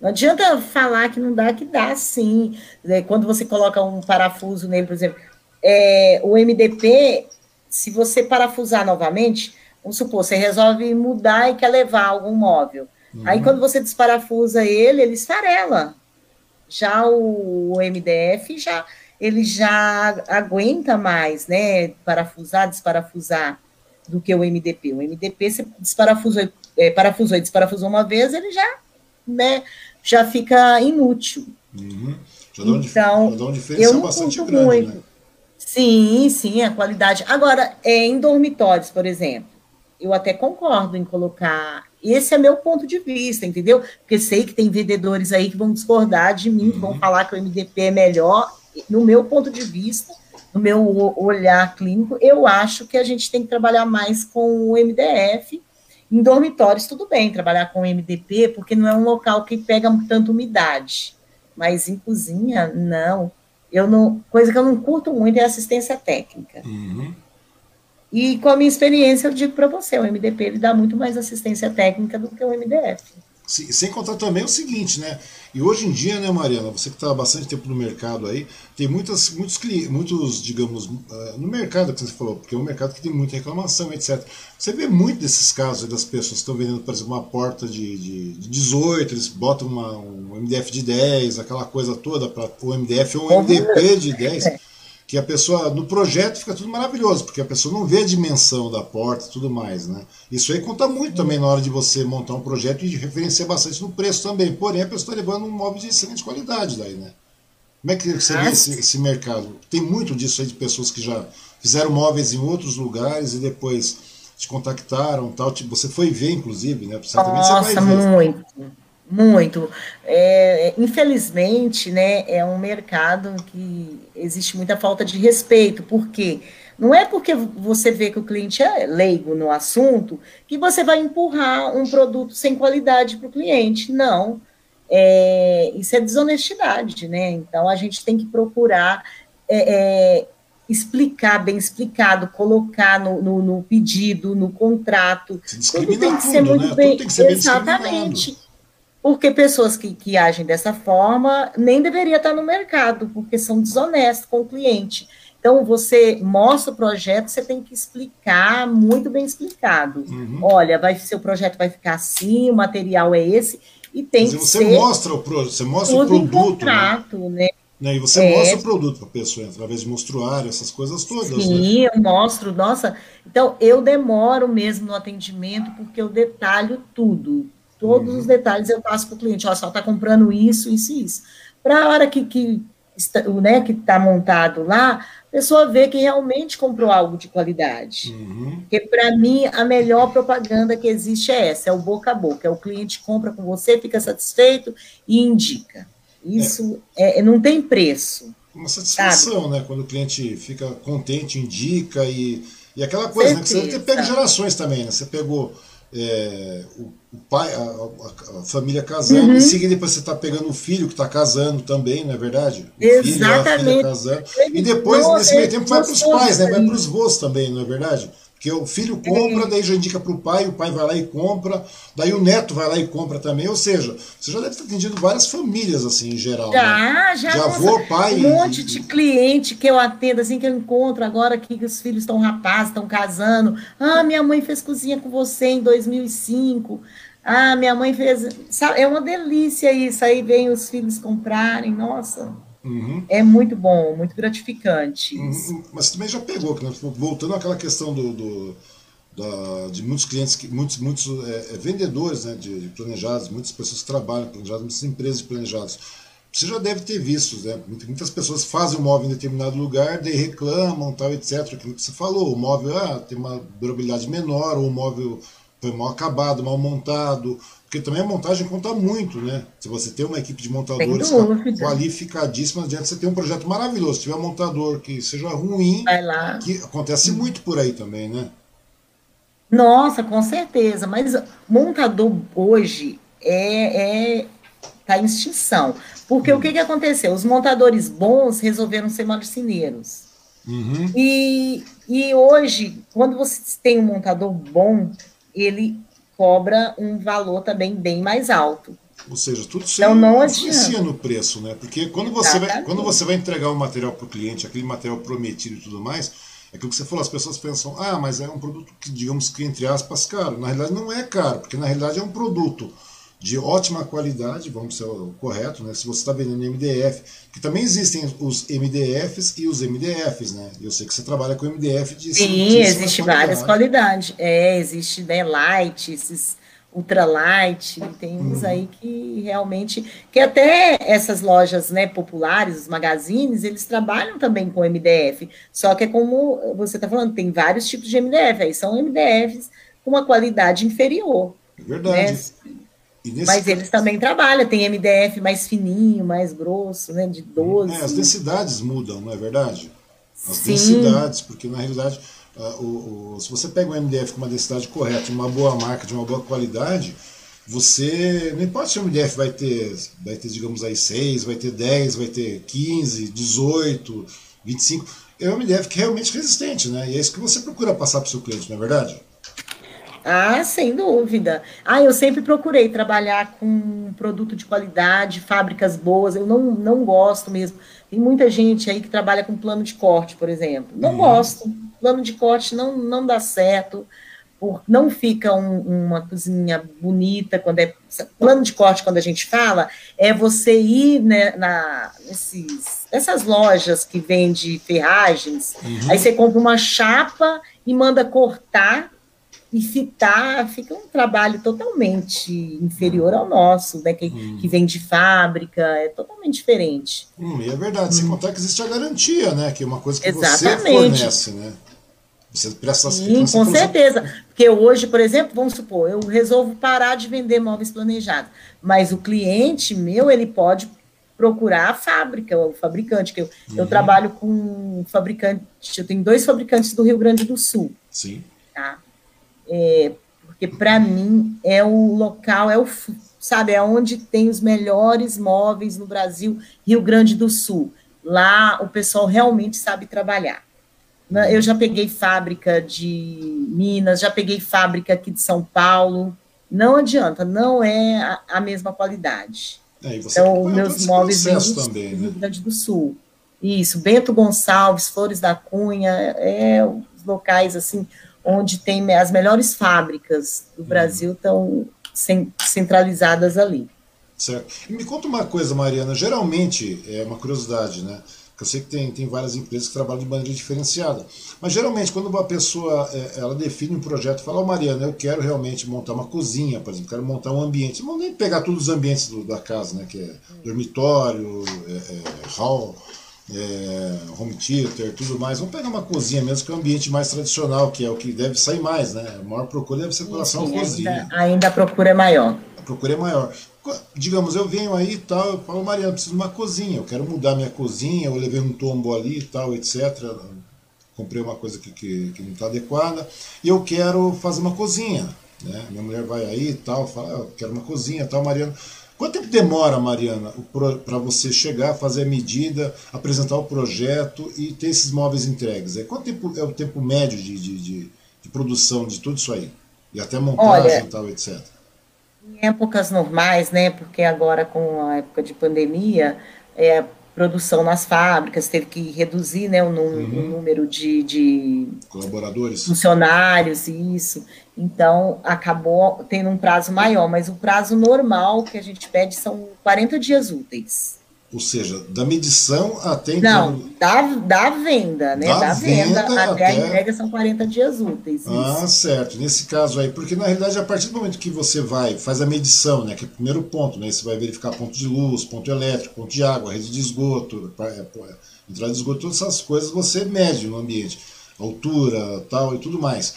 Não adianta falar que não dá, que dá sim. É, quando você coloca um parafuso nele, por exemplo, é, o MDP, se você parafusar novamente, vamos supor, você resolve mudar e quer levar algum móvel. Uhum. Aí quando você desparafusa ele, ele esfarela. Já o, o MDF já ele já aguenta mais, né, parafusar, desparafusar, do que o MDP. O MDP, você desparafusou, é, parafusou e desparafusou uma vez, ele já, né, já fica inútil. Uhum. Um, então, eu não bastante grande, muito. Né? Sim, sim, a qualidade. Agora, é, em dormitórios, por exemplo, eu até concordo em colocar. Esse é meu ponto de vista, entendeu? Porque sei que tem vendedores aí que vão discordar de mim, uhum. vão falar que o MDP é melhor no meu ponto de vista, no meu olhar clínico, eu acho que a gente tem que trabalhar mais com o MDF. Em dormitórios, tudo bem trabalhar com MDP, porque não é um local que pega tanto umidade. Mas em cozinha, não. Eu não. Coisa que eu não curto muito é assistência técnica. Uhum. E com a minha experiência, eu digo para você, o MDP ele dá muito mais assistência técnica do que o MDF.
Sem contar também o seguinte, né? E hoje em dia, né, Mariana, você que está há bastante tempo no mercado aí, tem muitas, muitos clientes, muitos, digamos, eh, no mercado que você falou, porque é um mercado que tem muita reclamação, etc. Você vê muito desses casos das pessoas que estão vendendo, por exemplo, uma porta de, de, de 18, eles botam uma, um MDF de 10, aquela coisa toda, para o MDF ou um MDP de 10 que a pessoa, no projeto fica tudo maravilhoso, porque a pessoa não vê a dimensão da porta e tudo mais, né? Isso aí conta muito também na hora de você montar um projeto e referenciar bastante no preço também. Porém, a pessoa está levando um móvel de excelente qualidade daí, né? Como é que você vê esse, esse, mercado? Tem muito disso aí de pessoas que já fizeram móveis em outros lugares e depois te contactaram, tal. Você foi ver, inclusive, né?
Certamente Nossa, você vai ver. muito. Muito. É, infelizmente, né, é um mercado que existe muita falta de respeito, porque não é porque você vê que o cliente é leigo no assunto que você vai empurrar um produto sem qualidade para o cliente. Não. É, isso é desonestidade, né? Então a gente tem que procurar é, é explicar bem explicado, colocar no, no, no pedido, no contrato. Tudo tem que ser muito né? bem. Exatamente porque pessoas que, que agem dessa forma nem deveria estar no mercado, porque são desonestos com o cliente. Então, você mostra o projeto, você tem que explicar muito bem explicado. Uhum. Olha, vai, seu projeto vai ficar assim, o material é esse, e tem Mas que
você ser mostra o você mostra o produto, né? contrato, né? né? né? E você é. mostra o produto para a pessoa, através de mostruário, essas coisas todas.
Sim, né? eu mostro, nossa. Então, eu demoro mesmo no atendimento, porque eu detalho tudo. Todos uhum. os detalhes eu passo para o cliente, ó, só está comprando isso, isso e isso. Para a hora que, que está né, que tá montado lá, a pessoa vê que realmente comprou algo de qualidade. Uhum. Porque, para mim, a melhor propaganda que existe é essa: é o boca a boca. É o cliente compra com você, fica satisfeito e indica. Isso é. É, não tem preço.
Uma satisfação, sabe? né? Quando o cliente fica contente, indica e, e aquela coisa, né? Que você pego gerações também, né? Você pegou é, o, o, pai, a, a, a família casando, uhum. em seguida depois você está pegando o filho que está casando também, não é verdade? O
Exatamente. Filho,
casando. E depois, nesse meio tempo, vai para os pais, né? Vai para os vôs também, não é verdade? Porque o filho compra, é. daí já indica para o pai, o pai vai lá e compra, daí o neto vai lá e compra também. Ou seja, você já deve ter atendido várias famílias assim em geral.
Já, né? já.
De avô, pai.
Um monte e, de cliente que eu atendo, assim, que eu encontro agora que os filhos estão rapazes, estão casando. Ah, minha mãe fez cozinha com você em 2005. Ah, minha mãe fez. É uma delícia isso. Aí vem os filhos comprarem. Nossa. Uhum. É muito bom, muito gratificante.
Uhum. Mas também já pegou, né? voltando àquela questão do, do da, de muitos clientes, muitos, muitos é, é, vendedores né, de, de, planejados, muitas pessoas que trabalham planejados, muitas empresas de planejados. Você já deve ter visto, né? Muitas pessoas fazem o móvel em determinado lugar, daí reclamam, tal, etc. Aquilo que você falou, o móvel ah, tem uma durabilidade menor, ou o móvel foi mal acabado, mal montado, porque também a montagem conta muito, né? Se você tem uma equipe de montadores qualificadíssima, adianta você ter um projeto maravilhoso. Se tiver um montador que seja ruim, que acontece muito por aí também, né?
Nossa, com certeza. Mas montador hoje é, é tá em extinção. Porque hum. o que, que aconteceu? Os montadores bons resolveram ser marceneiros. Uhum. E, e hoje, quando você tem um montador bom, ele cobra um valor também bem mais alto.
Ou seja, tudo isso então, não influencia no preço, né? Porque quando você, vai, quando você vai entregar o um material para o cliente, aquele material prometido e tudo mais, é aquilo que você falou, as pessoas pensam, ah, mas é um produto que, digamos que, entre aspas, caro. Na realidade, não é caro, porque na realidade é um produto de ótima qualidade, vamos ser o correto, né? Se você está vendendo MDF, que também existem os MDFs e os MDFs, né? Eu sei que você trabalha com MDF de
Sim, existe várias qualidades. É, existe né, light, esses ultralight, tem uns uhum. aí que realmente, que até essas lojas, né, populares, os magazines, eles trabalham também com MDF, só que é como você está falando, tem vários tipos de MDF, aí são MDFs com uma qualidade inferior.
É verdade.
Né? Mas eles também trabalham, tem MDF mais fininho, mais grosso, né, de 12.
É, as densidades mudam, não é verdade? As Sim. densidades, porque na realidade, uh, o, o, se você pega um MDF com uma densidade correta, uma boa marca, de uma boa qualidade, você, não importa se o MDF vai ter, vai ter, digamos aí, 6, vai ter 10, vai ter 15, 18, 25, é um MDF que é realmente resistente, né? E é isso que você procura passar para o seu cliente, não é verdade?
Ah, sem dúvida. Ah, eu sempre procurei trabalhar com produto de qualidade, fábricas boas. Eu não, não gosto mesmo. Tem muita gente aí que trabalha com plano de corte, por exemplo. Não uhum. gosto. Plano de corte não, não dá certo. Por, não fica um, uma cozinha bonita quando é plano de corte quando a gente fala é você ir né, na essas lojas que vende ferragens uhum. aí você compra uma chapa e manda cortar e fitar fica um trabalho totalmente inferior ao nosso, né? Que, hum. que vem de fábrica, é totalmente diferente.
Hum, e é verdade, hum. sem contar que existe a garantia, né? Que é uma coisa que Exatamente. você fornece, né? Você
presta Sim, com certeza. Porque hoje, por exemplo, vamos supor, eu resolvo parar de vender móveis planejados, mas o cliente meu, ele pode procurar a fábrica, o fabricante, que eu, uhum. eu trabalho com fabricante, eu tenho dois fabricantes do Rio Grande do Sul.
Sim.
Tá? É, porque para mim é o local, é o sabe, é onde tem os melhores móveis no Brasil, Rio Grande do Sul. Lá o pessoal realmente sabe trabalhar. Eu já peguei fábrica de Minas, já peguei fábrica aqui de São Paulo. Não adianta, não é a, a mesma qualidade.
É, então,
meus móveis vêm do
também,
né? Rio Grande do Sul. Isso, Bento Gonçalves, Flores da Cunha, é os locais assim onde tem as melhores fábricas do uhum. Brasil estão centralizadas ali.
Certo. E me conta uma coisa, Mariana. Geralmente, é uma curiosidade, né? Eu sei que tem, tem várias empresas que trabalham de maneira diferenciada. Mas geralmente, quando uma pessoa é, ela define um projeto, fala, oh, Mariana, eu quero realmente montar uma cozinha, por exemplo, quero montar um ambiente. Não nem pegar todos os ambientes do, da casa, né? Que é dormitório, é, é, hall, é, home theater, tudo mais. Vamos pegar uma cozinha mesmo, que é um ambiente mais tradicional, que é o que deve sair mais, né? A maior procura deve ser com relação à cozinha.
Ainda, a procura é maior.
A procura é maior. Digamos, eu venho aí e tal, eu falo, Mariana, preciso de uma cozinha, eu quero mudar minha cozinha, eu levei um tombo ali e tal, etc. Comprei uma coisa que, que, que não está adequada, e eu quero fazer uma cozinha. Né? Minha mulher vai aí e tal, fala, ah, eu quero uma cozinha e tal, Mariana. Quanto tempo demora, Mariana, para você chegar, fazer a medida, apresentar o projeto e ter esses móveis entregues? Quanto tempo é o tempo médio de, de, de, de produção de tudo isso aí? E até montagem e tal, etc.
Em épocas normais, né? Porque agora com a época de pandemia, é, produção nas fábricas, teve que reduzir né, o, uhum. o número de, de,
colaboradores,
funcionários, isso. Então, acabou tendo um prazo maior, mas o prazo normal que a gente pede são 40 dias úteis.
Ou seja, da medição até
Não, da, da venda, né? Da, da venda, venda, até, até, a entrega são 40 dias úteis.
Ah, isso. certo. Nesse caso aí, porque na realidade, a partir do momento que você vai, faz a medição, né? Que é o primeiro ponto, né? Você vai verificar ponto de luz, ponto elétrico, ponto de água, rede de esgoto, é, é, entrada de esgoto, todas essas coisas você mede no ambiente. Altura, tal e tudo mais.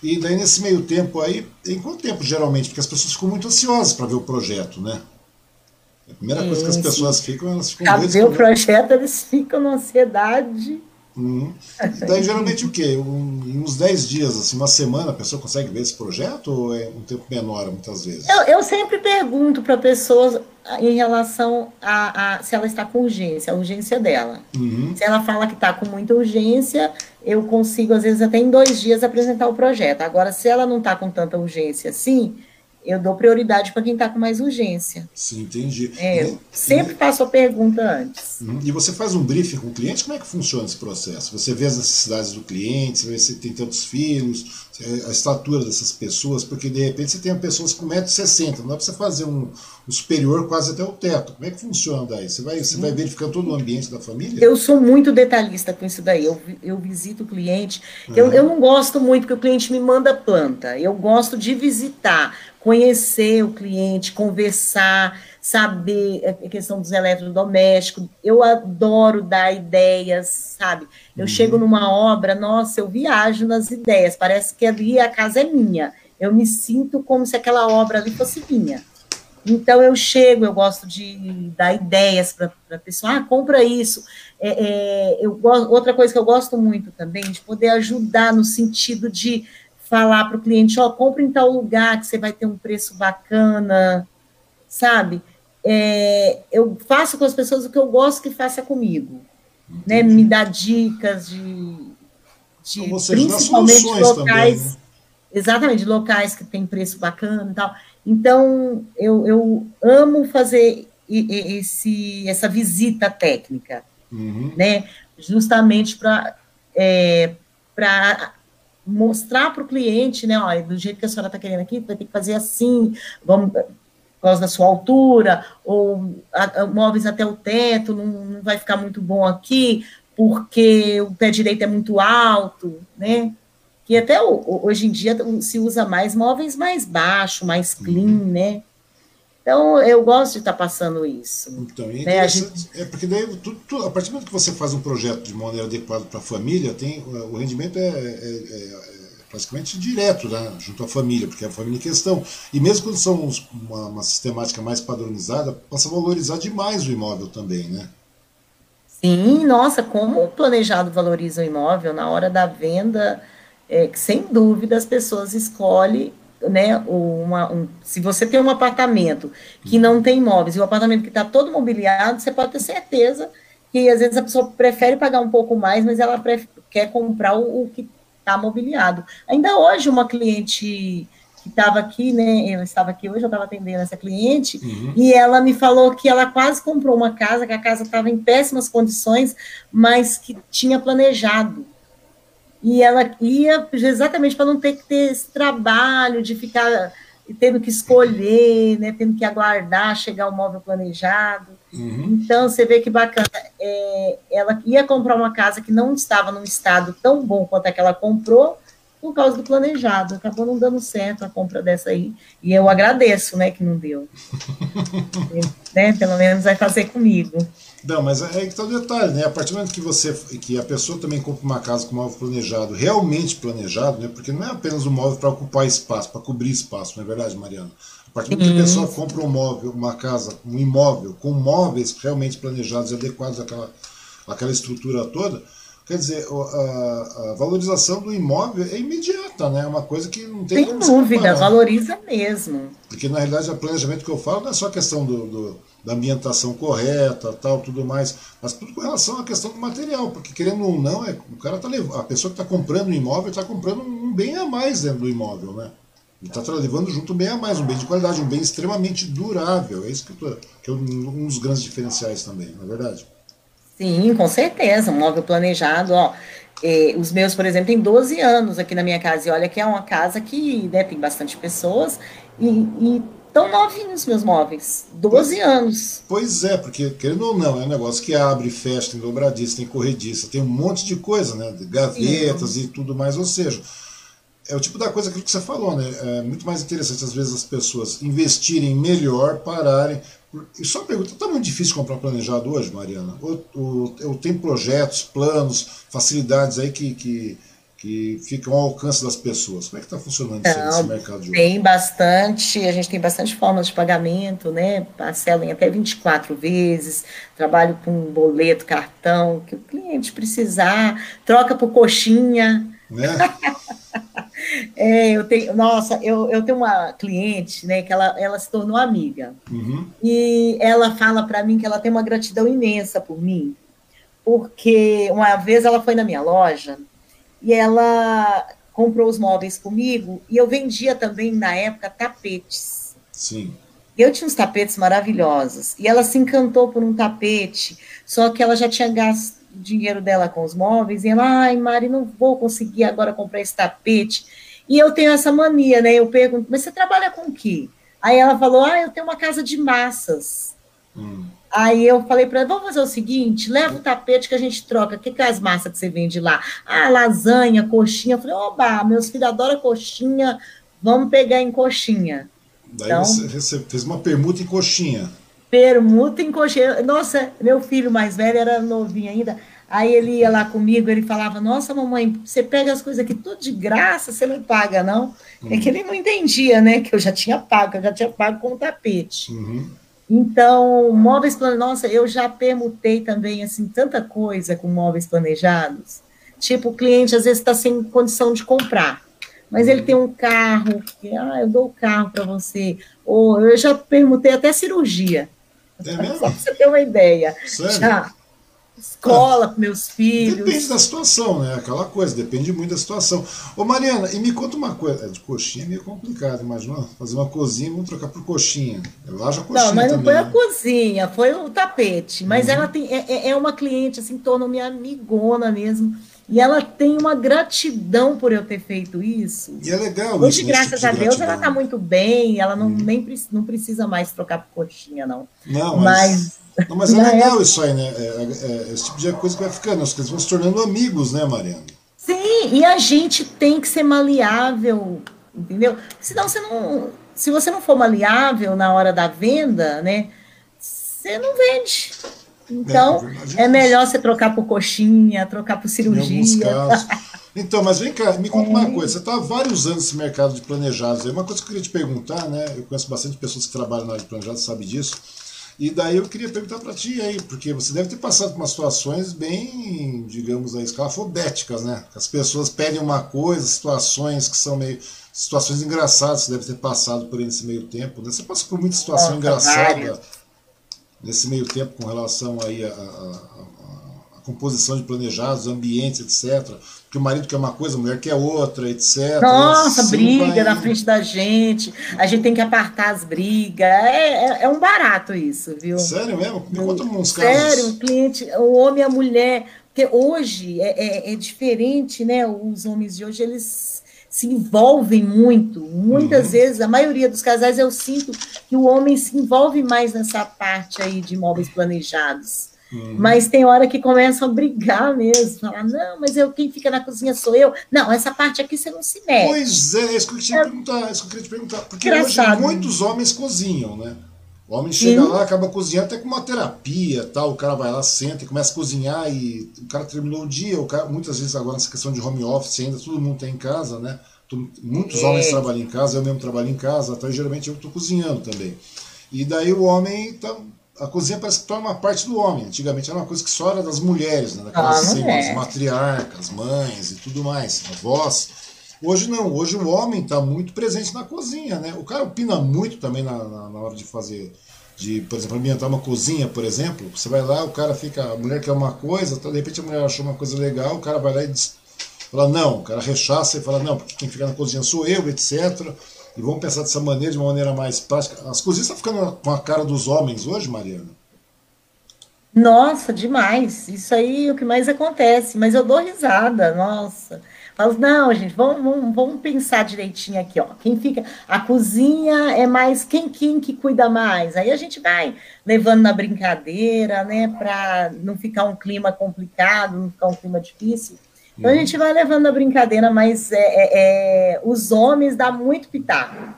E daí nesse meio tempo aí, em quanto tempo geralmente? Porque as pessoas ficam muito ansiosas para ver o projeto, né? A primeira coisa que as pessoas ficam, elas ficam
Cadê o projeto, eles ficam na ansiedade.
Uhum. Daí geralmente o quê? Um, uns 10 dias, assim, uma semana, a pessoa consegue ver esse projeto ou é um tempo menor muitas vezes?
Eu, eu sempre pergunto para pessoas em relação a, a, se ela está com urgência, a urgência dela. Uhum. Se ela fala que está com muita urgência, eu consigo, às vezes, até em dois dias apresentar o projeto. Agora, se ela não está com tanta urgência assim, eu dou prioridade para quem está com mais urgência.
Sim, entendi.
É, eu e, sempre e, faço a pergunta antes.
Uhum. E você faz um briefing com o cliente? Como é que funciona esse processo? Você vê as necessidades do cliente, você vê se tem tantos filhos, a estatura dessas pessoas, porque de repente você tem pessoas com 1,60m, não dá para você fazer um, um, superior quase até o teto. Como é que funciona daí? Você vai, você vai verificando todo o ambiente da família?
Eu sou muito detalhista com isso daí. Eu, eu visito o cliente. Uhum. Eu, eu não gosto muito que o cliente me manda planta. Eu gosto de visitar conhecer o cliente, conversar, saber a questão dos eletrodomésticos. Eu adoro dar ideias, sabe? Eu uhum. chego numa obra, nossa, eu viajo nas ideias, parece que ali a casa é minha. Eu me sinto como se aquela obra ali fosse minha. Então eu chego, eu gosto de dar ideias para a pessoa, ah, compra isso. É, é, eu, outra coisa que eu gosto muito também, de poder ajudar no sentido de falar para o cliente, ó, oh, compra em tal lugar que você vai ter um preço bacana, sabe? É, eu faço com as pessoas o que eu gosto que faça comigo, né? Me dá dicas de, de
então, principalmente locais, também, né?
exatamente, locais que tem preço bacana e tal. Então, eu, eu amo fazer esse, essa visita técnica, uhum. né? Justamente para é, mostrar para o cliente, né, ó, do jeito que a senhora está querendo aqui, vai ter que fazer assim, vamos, causa da sua altura, ou a, móveis até o teto, não, não, vai ficar muito bom aqui, porque o pé direito é muito alto, né, que até hoje em dia se usa mais móveis mais baixos, mais clean, uhum. né, então, eu gosto de estar passando isso.
Então, é, né? gente... é porque daí, tu, tu, a partir do momento que você faz um projeto de maneira adequada para a família, tem, o rendimento é, é, é praticamente direto né, junto à família, porque é a família em questão. E mesmo quando são uma, uma sistemática mais padronizada, passa a valorizar demais o imóvel também, né?
Sim, nossa, como o planejado valoriza o imóvel na hora da venda, é, sem dúvida as pessoas escolhem né, uma, um, se você tem um apartamento que não tem imóveis e o um apartamento que está todo mobiliado, você pode ter certeza que às vezes a pessoa prefere pagar um pouco mais, mas ela quer comprar o, o que está mobiliado. Ainda hoje, uma cliente que estava aqui, né, ela estava aqui hoje, eu estava atendendo essa cliente, uhum. e ela me falou que ela quase comprou uma casa, que a casa estava em péssimas condições, mas que tinha planejado e ela ia exatamente para não ter que ter esse trabalho de ficar tendo que escolher, né, tendo que aguardar chegar o móvel planejado. Uhum. Então, você vê que bacana. É, ela ia comprar uma casa que não estava num estado tão bom quanto a que ela comprou, por causa do planejado. Acabou não dando certo a compra dessa aí. E eu agradeço, né, que não deu. né, pelo menos vai fazer comigo.
Não, mas é aí que está o detalhe, né? A partir do momento que você que a pessoa também compra uma casa com móvel planejado, realmente planejado, né? Porque não é apenas um móvel para ocupar espaço, para cobrir espaço, não é verdade, Mariana? A partir do momento que a pessoa compra um móvel, uma casa, um imóvel com móveis realmente planejados e adequados àquela, àquela estrutura toda, Quer dizer, a, a, valorização do imóvel é imediata, né? É uma coisa que não tem
Sem dúvida, valoriza mesmo.
Porque na realidade o planejamento que eu falo não é só a questão do, do, da ambientação correta, tal, tudo mais, mas tudo com relação à questão do material, porque querendo ou não, é, o cara tá levando, a pessoa que está comprando um imóvel está comprando um bem a mais dentro do imóvel, né? Ele está levando junto um bem a mais, um bem de qualidade, um bem extremamente durável. É isso que, tô, que é um dos grandes diferenciais também, não é verdade?
Sim, com certeza, um móvel planejado, ó. É, os meus, por exemplo, têm 12 anos aqui na minha casa, e olha que é uma casa que né, tem bastante pessoas, e, e tão novinhos meus móveis, 12 anos.
Pois é, porque querendo ou não, é um negócio que abre, fecha, tem dobradiça, tem corrediça, tem um monte de coisa, né? Gavetas Sim. e tudo mais, ou seja, é o tipo da coisa que você falou, né? É muito mais interessante às vezes as pessoas investirem melhor, pararem, e só uma pergunta, está muito difícil comprar planejado hoje, Mariana? Ou, ou, ou, tem projetos, planos, facilidades aí que, que, que ficam ao alcance das pessoas? Como é que está funcionando Não, esse mercado de hoje?
Tem bastante, a gente tem bastante formas de pagamento, né? Parcela em até 24 vezes, trabalho com boleto, cartão, que o cliente precisar, troca por coxinha. Né? É, eu tenho, nossa, eu, eu tenho uma cliente, né, que ela, ela se tornou amiga. Uhum. E ela fala para mim que ela tem uma gratidão imensa por mim, porque uma vez ela foi na minha loja e ela comprou os móveis comigo e eu vendia também na época tapetes.
Sim.
Eu tinha uns tapetes maravilhosos e ela se encantou por um tapete, só que ela já tinha gasto dinheiro dela com os móveis, e ela, ai, Mari, não vou conseguir agora comprar esse tapete. E eu tenho essa mania, né? Eu pergunto, mas você trabalha com o quê? Aí ela falou, ah, eu tenho uma casa de massas. Hum. Aí eu falei para ela, vamos fazer o seguinte, leva o tapete que a gente troca. O que, que é as massas que você vende lá? Ah, lasanha, coxinha. Eu falei, oba, meus filhos adoram coxinha, vamos pegar em coxinha.
Daí então, você fez uma permuta em coxinha
permuta em cocheiro. Nossa, meu filho mais velho era novinho ainda. Aí ele ia lá comigo, ele falava: Nossa, mamãe, você pega as coisas aqui tudo de graça, você não paga, não? Uhum. É que ele não entendia, né? Que eu já tinha pago, eu já tinha pago com o tapete. Uhum. Então, móveis planejados, nossa, eu já permutei também, assim, tanta coisa com móveis planejados. Tipo, o cliente às vezes está sem condição de comprar, mas ele tem um carro, que, ah, eu dou o carro para você. Ou eu já permutei até cirurgia. É mesmo? Só para você ter uma ideia. Sério? Já. Escola para meus filhos.
Depende da situação, né? Aquela coisa, depende muito da situação. Ô Mariana, e me conta uma coisa. É, de coxinha é meio complicado, imagina fazer uma cozinha, vamos trocar por coxinha. Lá já coxinha.
Não, mas não também, foi né? a cozinha, foi o tapete. Mas uhum. ela tem, é, é, é uma cliente, assim, tornou-me amigona mesmo. E ela tem uma gratidão por eu ter feito isso.
E é legal
Hoje, isso, graças tipo a Deus, ela está muito bem, ela não, hum. nem não precisa mais trocar por coxinha, não.
Não, mas. mas... Não, mas é legal isso aí, né? É, é, é, esse tipo de coisa que vai ficando, eles vão se tornando amigos, né, Mariana?
Sim, e a gente tem que ser maleável, entendeu? Senão você não. Se você não for maleável na hora da venda, né? Você não vende. Então, é, é melhor você trocar por coxinha, trocar por cirurgia.
Então, mas vem cá, me conta é. uma coisa. Você está há vários anos nesse mercado de planejados. É uma coisa que eu queria te perguntar, né? Eu conheço bastante pessoas que trabalham na área de planejados, sabe disso. E daí eu queria perguntar para ti aí, porque você deve ter passado por umas situações bem, digamos, aí, escalafobéticas, né? As pessoas pedem uma coisa, situações que são meio. situações engraçadas, você deve ter passado por esse meio tempo, né? Você passa por muita situação Nossa, engraçada. Várias nesse meio tempo com relação aí a, a, a, a, composição de planejados, ambientes, etc. Porque o marido quer uma coisa, a mulher quer outra, etc.
Nossa, assim briga vai... na frente da gente, a gente tem que apartar as brigas. É, é, é um barato isso, viu?
Sério mesmo? Me conta uns
casos. Sério, o cliente, o homem e a mulher. Porque hoje é, é, é diferente, né? Os homens de hoje, eles se envolvem muito. Muitas uhum. vezes, a maioria dos casais, eu sinto que o homem se envolve mais nessa parte aí de imóveis planejados. Uhum. Mas tem hora que começam a brigar mesmo, falar, não, mas eu, quem fica na cozinha sou eu. Não, essa parte aqui você não se mete.
Pois é, é isso que eu queria te é. perguntar, é isso que eu queria te perguntar. Porque Engraçado. hoje muitos homens cozinham, né? O homem chega Sim. lá, acaba cozinhando até com uma terapia, tal. O cara vai lá, senta e começa a cozinhar e o cara terminou o dia. O cara, muitas vezes agora nessa questão de home office ainda todo mundo tem em casa, né? Muitos é. homens trabalham em casa, eu mesmo trabalho em casa, então geralmente eu estou cozinhando também. E daí o homem tá, a cozinha parece que torna uma parte do homem. Antigamente era uma coisa que só era das mulheres, né? daquelas ah, senhoras, matriarcas, mães e tudo mais, avós. Hoje não, hoje o homem está muito presente na cozinha, né? O cara opina muito também na, na, na, hora de fazer, de, por exemplo, ambientar uma cozinha, por exemplo. Você vai lá, o cara fica, a mulher quer uma coisa, tá, de repente a mulher achou uma coisa legal, o cara vai lá e diz, fala não, o cara rechaça e fala não, porque quem fica na cozinha sou eu, etc. E vamos pensar dessa maneira, de uma maneira mais prática. As cozinhas estão ficando com a cara dos homens hoje, Mariana?
Nossa, demais. Isso aí é o que mais acontece. Mas eu dou risada, nossa. Falo, não, gente, vamos, vamos, vamos, pensar direitinho aqui, ó. Quem fica. A cozinha é mais quem, quem que cuida mais. Aí a gente vai levando na brincadeira, né? Para não ficar um clima complicado, não ficar um clima difícil. Então a gente vai levando na brincadeira, mas é, é, é, os homens dão muito pitaco.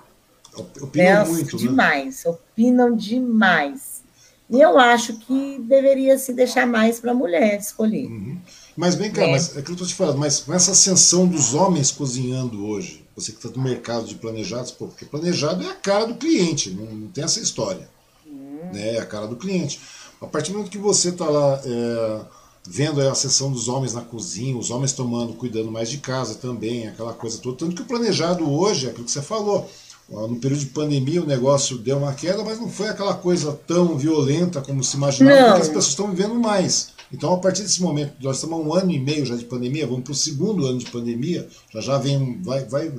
Opinam né? muito,
né? demais, né? opinam demais. E eu acho que deveria se deixar mais para a mulher escolher. Uhum.
Mas vem cá, é. mas é que eu estou te falando, mas com essa ascensão dos homens cozinhando hoje, você que está no mercado de planejados, pô, porque planejado é a cara do cliente, não, não tem essa história. Uhum. Né, é a cara do cliente. A partir do momento que você está lá é, vendo a sessão dos homens na cozinha, os homens tomando, cuidando mais de casa também, aquela coisa toda. Tanto que o planejado hoje, é aquilo que você falou, no período de pandemia o negócio deu uma queda, mas não foi aquela coisa tão violenta como se imaginava, não. porque as pessoas estão vivendo mais. Então, a partir desse momento, nós estamos há um ano e meio já de pandemia, vamos para o segundo ano de pandemia, já já vem, vai, vai,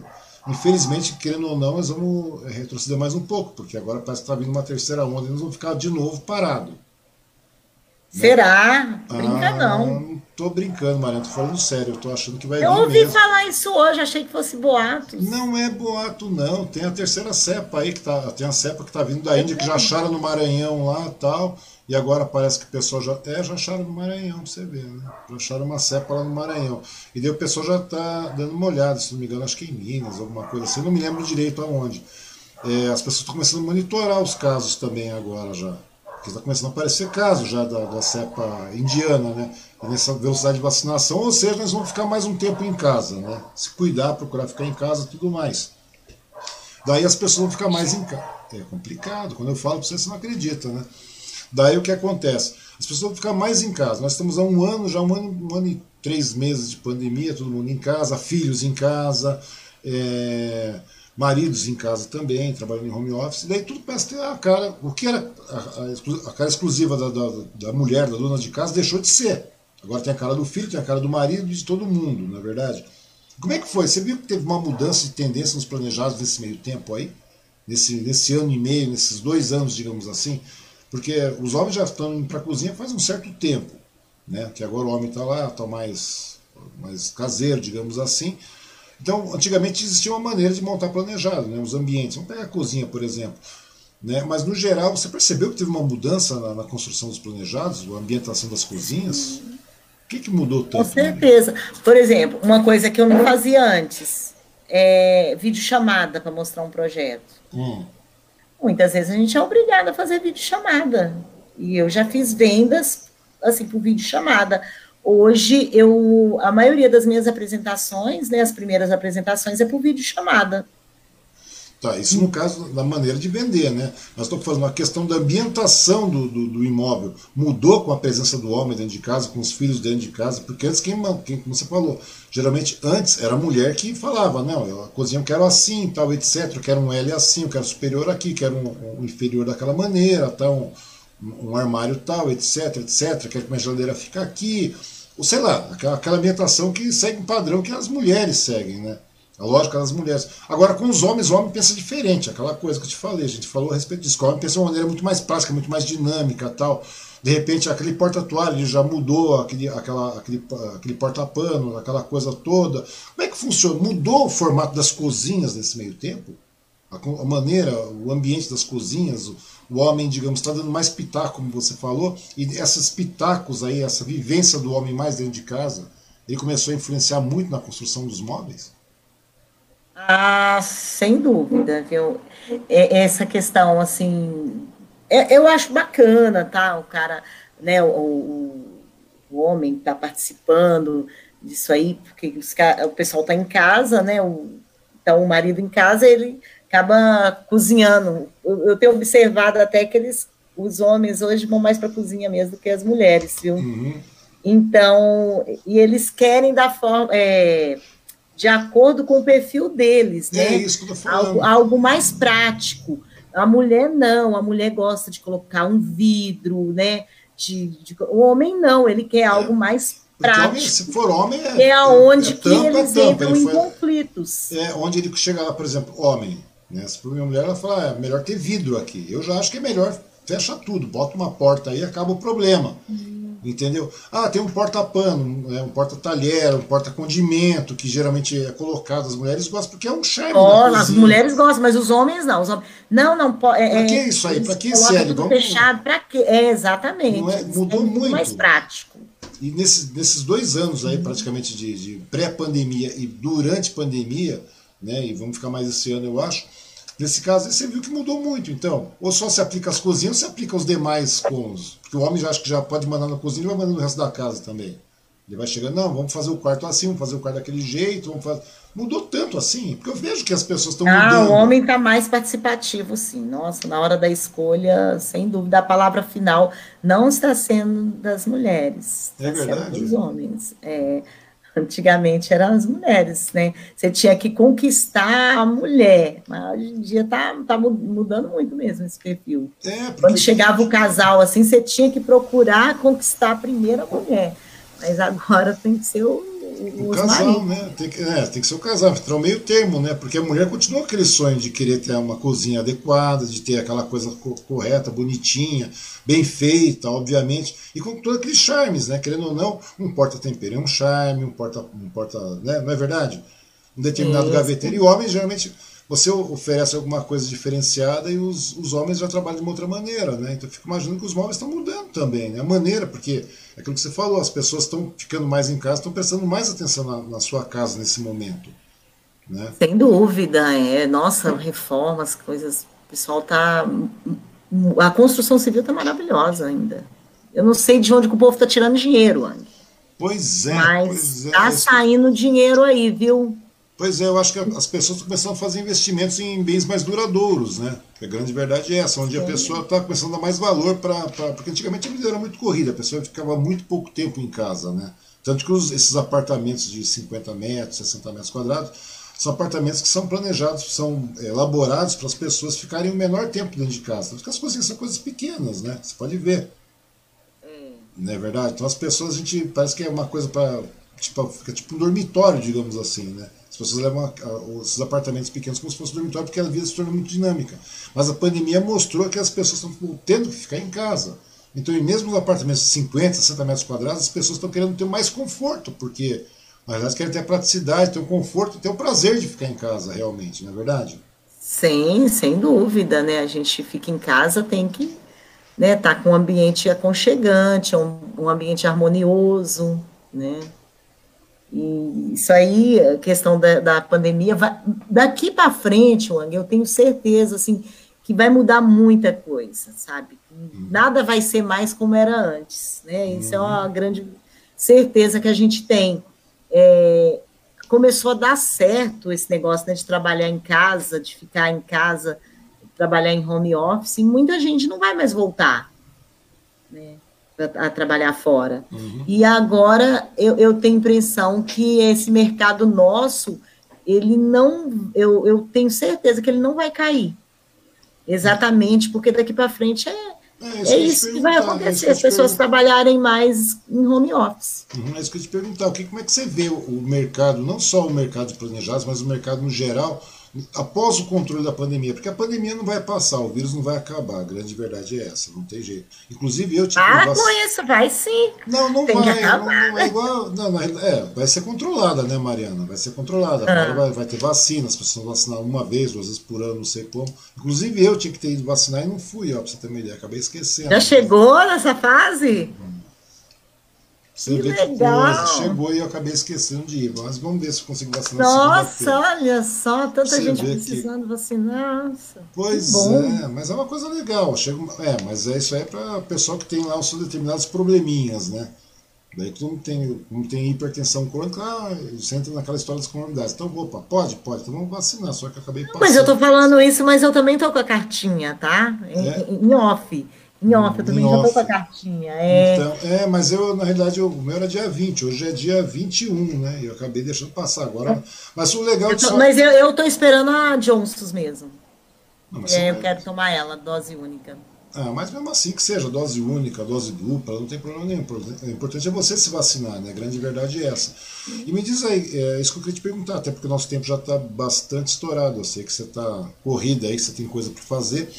infelizmente, querendo ou não, nós vamos retroceder mais um pouco, porque agora parece que está vindo uma terceira onda e nós vamos ficar de novo parados.
Será? Brinca ah, não.
Tô brincando, Mariana, tô falando sério, eu tô achando que vai
Eu ouvi mesmo. falar isso hoje, achei que fosse boato.
Não é boato, não. Tem a terceira cepa aí, que tá, tem a cepa que tá vindo da Índia, que já acharam no Maranhão lá tal. E agora parece que o pessoal já. É, já acharam no Maranhão, pra você ver, né? Já acharam uma cepa lá no Maranhão. E daí o pessoal já tá dando uma olhada, se não me engano, acho que em Minas, alguma coisa assim, não me lembro direito aonde. É, as pessoas estão começando a monitorar os casos também agora já. Porque está começando a aparecer casos já da, da cepa indiana, né? nessa velocidade de vacinação, ou seja, nós vamos ficar mais um tempo em casa, né? Se cuidar, procurar ficar em casa, tudo mais. Daí as pessoas vão ficar mais em casa. É complicado, quando eu falo para você, você não acredita, né? Daí o que acontece? As pessoas vão ficar mais em casa. Nós estamos há um ano, já um ano, um ano e três meses de pandemia, todo mundo em casa, filhos em casa, é, maridos em casa também, trabalhando em home office, daí tudo parece ter a cara, o que era a, a, a cara exclusiva da, da, da, mulher, da dona de casa, deixou de ser. Agora tem a cara do filho, tem a cara do marido de todo mundo, na é verdade. Como é que foi? Você viu que teve uma mudança de tendência nos planejados nesse meio tempo aí? Nesse, nesse ano e meio, nesses dois anos, digamos assim? Porque os homens já estão indo para a cozinha faz um certo tempo, né? Que agora o homem está lá, está mais, mais caseiro, digamos assim. Então, antigamente existia uma maneira de montar planejado, né? os ambientes. Vamos pegar a cozinha, por exemplo. Né? Mas, no geral, você percebeu que teve uma mudança na, na construção dos planejados, a ambientação das cozinhas? O que, que mudou tanto?
Com certeza. Né? Por exemplo, uma coisa que eu não fazia antes, é videochamada para mostrar um projeto. Hum. Muitas vezes a gente é obrigado a fazer videochamada. E eu já fiz vendas, assim, por videochamada. Hoje, eu, a maioria das minhas apresentações, né, as primeiras apresentações, é por vídeo chamada.
Tá, isso no caso da maneira de vender, né? Nós estamos falando a questão da ambientação do, do, do, imóvel. Mudou com a presença do homem dentro de casa, com os filhos dentro de casa, porque antes, quem, quem como você falou, geralmente antes era a mulher que falava, não, eu, a cozinha eu quero assim, tal, etc. Eu quero um L assim, eu quero superior aqui, quero um, um inferior daquela maneira, tal, um, um armário tal, etc, etc. Quero que minha geladeira fique aqui sei lá, aquela ambientação que segue um padrão que as mulheres seguem, né? A lógica das mulheres. Agora, com os homens, o homem pensa diferente, aquela coisa que eu te falei, a gente falou a respeito disso. O homem pensa de uma maneira muito mais prática, muito mais dinâmica tal. De repente, aquele porta-toalha já mudou, aquele, aquela, aquele, aquele porta-pano, aquela coisa toda. Como é que funciona? Mudou o formato das cozinhas nesse meio tempo? A, a maneira, o ambiente das cozinhas, o homem, digamos, está dando mais pitaco, como você falou, e esses pitacos aí, essa vivência do homem mais dentro de casa, ele começou a influenciar muito na construção dos móveis?
Ah, sem dúvida, viu? É, essa questão, assim, é, eu acho bacana, tá? O cara, né, o, o, o homem está participando disso aí, porque os, o pessoal está em casa, né? O, então, o marido em casa, ele acaba cozinhando. Eu, eu tenho observado até que eles, os homens hoje vão mais para a cozinha mesmo do que as mulheres, viu? Uhum. Então, e eles querem da forma. É, de acordo com o perfil deles, é né?
É isso que eu tô falando.
Algo, algo mais prático. A mulher não, a mulher gosta de colocar um vidro, né? De, de, o homem não, ele quer é. algo mais prático. Homem,
se for homem,
é, é aonde é, que tampa, eles tampa. entram ele em foi, conflitos.
É onde ele chega lá, por exemplo, homem. Né? Se for minha mulher, ela fala, ah, é melhor ter vidro aqui. Eu já acho que é melhor fecha tudo, bota uma porta aí, acaba o problema. Uhum. Entendeu? Ah, tem um porta-pano, né, um porta-talher, um porta-condimento, que geralmente é colocado. As mulheres gostam, porque é um charme.
Oh, as mulheres gostam, mas os homens não. Os homens... Não, não pode. É,
pra que isso aí? Pra que sério?
Tudo Vamos... fechado, pra quê? É, exatamente.
É, mudou é muito.
mais prático.
E nesses, nesses dois anos aí, praticamente, de, de pré-pandemia e durante pandemia, né? E vamos ficar mais esse ano, eu acho Nesse caso, você viu que mudou muito, então. Ou só se aplica as cozinhas ou se aplica os demais cômodos. Porque o homem já acha que já pode mandar na cozinha e vai mandar no resto da casa também. Ele vai chegando, não, vamos fazer o quarto assim, vamos fazer o quarto daquele jeito, vamos fazer. Mudou tanto assim, porque eu vejo que as pessoas estão ah, mudando.
Ah, o homem está mais participativo, sim. Nossa, na hora da escolha, sem dúvida, a palavra final não está sendo das mulheres.
É verdade.
dos homens. É, Antigamente eram as mulheres, né? Você tinha que conquistar a mulher, mas hoje em dia tá, tá mudando muito mesmo esse perfil.
É,
Quando chegava o casal assim, você tinha que procurar conquistar a primeira mulher, mas agora tem que ser o
o casal, né? Tem que, é, tem que ser o casal, entrar o meio termo, né? Porque a mulher continua aquele sonho de querer ter uma cozinha adequada, de ter aquela coisa correta, bonitinha, bem feita, obviamente, e com todos aqueles charmes, né? Querendo ou não, um porta-tempero é um charme, um porta, um porta, né? Não é verdade? Um determinado gaveteiro. E homens geralmente você oferece alguma coisa diferenciada e os, os homens já trabalham de uma outra maneira, né? Então eu fico imaginando que os móveis estão mudando também, né? A maneira, porque é aquilo que você falou, as pessoas estão ficando mais em casa, estão prestando mais atenção na, na sua casa nesse momento. Né?
Sem dúvida, é. Nossa, reformas, coisas. O pessoal tá. A construção civil tá maravilhosa ainda. Eu não sei de onde o povo está tirando dinheiro, Anny.
Pois é.
Mas
está
é, tá saindo dinheiro aí, viu?
Pois é, eu acho que as pessoas estão começando a fazer investimentos em bens mais duradouros, né? A grande verdade é essa, onde a pessoa está começando a dar mais valor para. Porque antigamente a vida era muito corrida, a pessoa ficava muito pouco tempo em casa, né? Tanto que os, esses apartamentos de 50 metros, 60 metros quadrados, são apartamentos que são planejados, são é, elaborados para as pessoas ficarem o menor tempo dentro de casa. Tanto que as coisas são coisas pequenas, né? Você pode ver. Hum. Não é verdade? Então as pessoas, a gente parece que é uma coisa para. Tipo, fica tipo um dormitório, digamos assim, né? As pessoas levam esses apartamentos pequenos como se fosse um dormitório porque a vida se torna muito dinâmica. Mas a pandemia mostrou que as pessoas estão tendo que ficar em casa. Então, mesmo nos apartamentos de 50, 60 metros quadrados, as pessoas estão querendo ter mais conforto, porque na verdade querem ter a praticidade, ter o conforto, ter o prazer de ficar em casa realmente, não é verdade?
Sim, sem dúvida, né? A gente fica em casa, tem que né, tá com um ambiente aconchegante, um, um ambiente harmonioso, né? E isso aí, a questão da, da pandemia, vai, daqui para frente, Wang, eu tenho certeza assim, que vai mudar muita coisa, sabe? Uhum. Nada vai ser mais como era antes, né? Isso é uma uhum. grande certeza que a gente tem. É, começou a dar certo esse negócio né, de trabalhar em casa, de ficar em casa, trabalhar em home office, e muita gente não vai mais voltar. Né? A, trabalhar fora. Uhum. E agora eu, eu tenho impressão que esse mercado nosso, ele não, eu, eu tenho certeza que ele não vai cair. Exatamente, porque daqui para frente é, é, isso, é isso que vai é acontecer, as pessoas trabalharem mais em home office.
Uhum, é isso que eu te perguntar, o que, como é que você vê o, o mercado, não só o mercado de planejados, mas o mercado no geral, após o controle da pandemia, porque a pandemia não vai passar, o vírus não vai acabar, a grande verdade é essa, não tem jeito. Inclusive eu tive.
Para vac... com isso, vai sim.
Não, não tem vai, não, não, é igual. Não, não, é, vai ser controlada, né, Mariana? Vai ser controlada. Ah. Vai, vai, ter vacina, as pessoas vão vacinar uma vez, duas vezes por ano, não sei como. Inclusive eu tinha que ter ido vacinar e não fui, ó, pra você ter uma ideia, acabei esquecendo.
Já chegou nessa fase?
Você que vê legal. que coisa, chegou e eu acabei esquecendo de ir. Mas vamos ver se eu consigo vacinar
Nossa, olha só, tanta Você gente precisando que... vacinar. Nossa,
pois é, mas é uma coisa legal. Chega, é, mas é isso aí para pessoal que tem lá os seus determinados probleminhas, né? Daí mundo tem, como tem hipertensão crônica, ah, você entra naquela história das comunidades. Então, opa, pode? Pode, então vamos vacinar, só que eu acabei passando.
Mas eu tô falando isso, mas eu também tô com a cartinha, tá? Em, é? em off. Em off, eu também já tô com a cartinha. É...
Então, é, mas eu, na realidade, eu, o meu era dia 20, hoje é dia 21, né? E eu acabei deixando passar agora. Mas o legal
eu tô, só... Mas eu, tô esperando a Johnson's mesmo. Não, é, eu quero tomar ela, dose única.
Ah, mas mesmo assim que seja dose única, dose dupla, não tem problema nenhum. O importante é você se vacinar, né? A grande verdade é essa. E me diz aí, é isso que eu queria te perguntar, até porque o nosso tempo já está bastante estourado. Eu sei que você está corrida aí, que você tem coisa para fazer.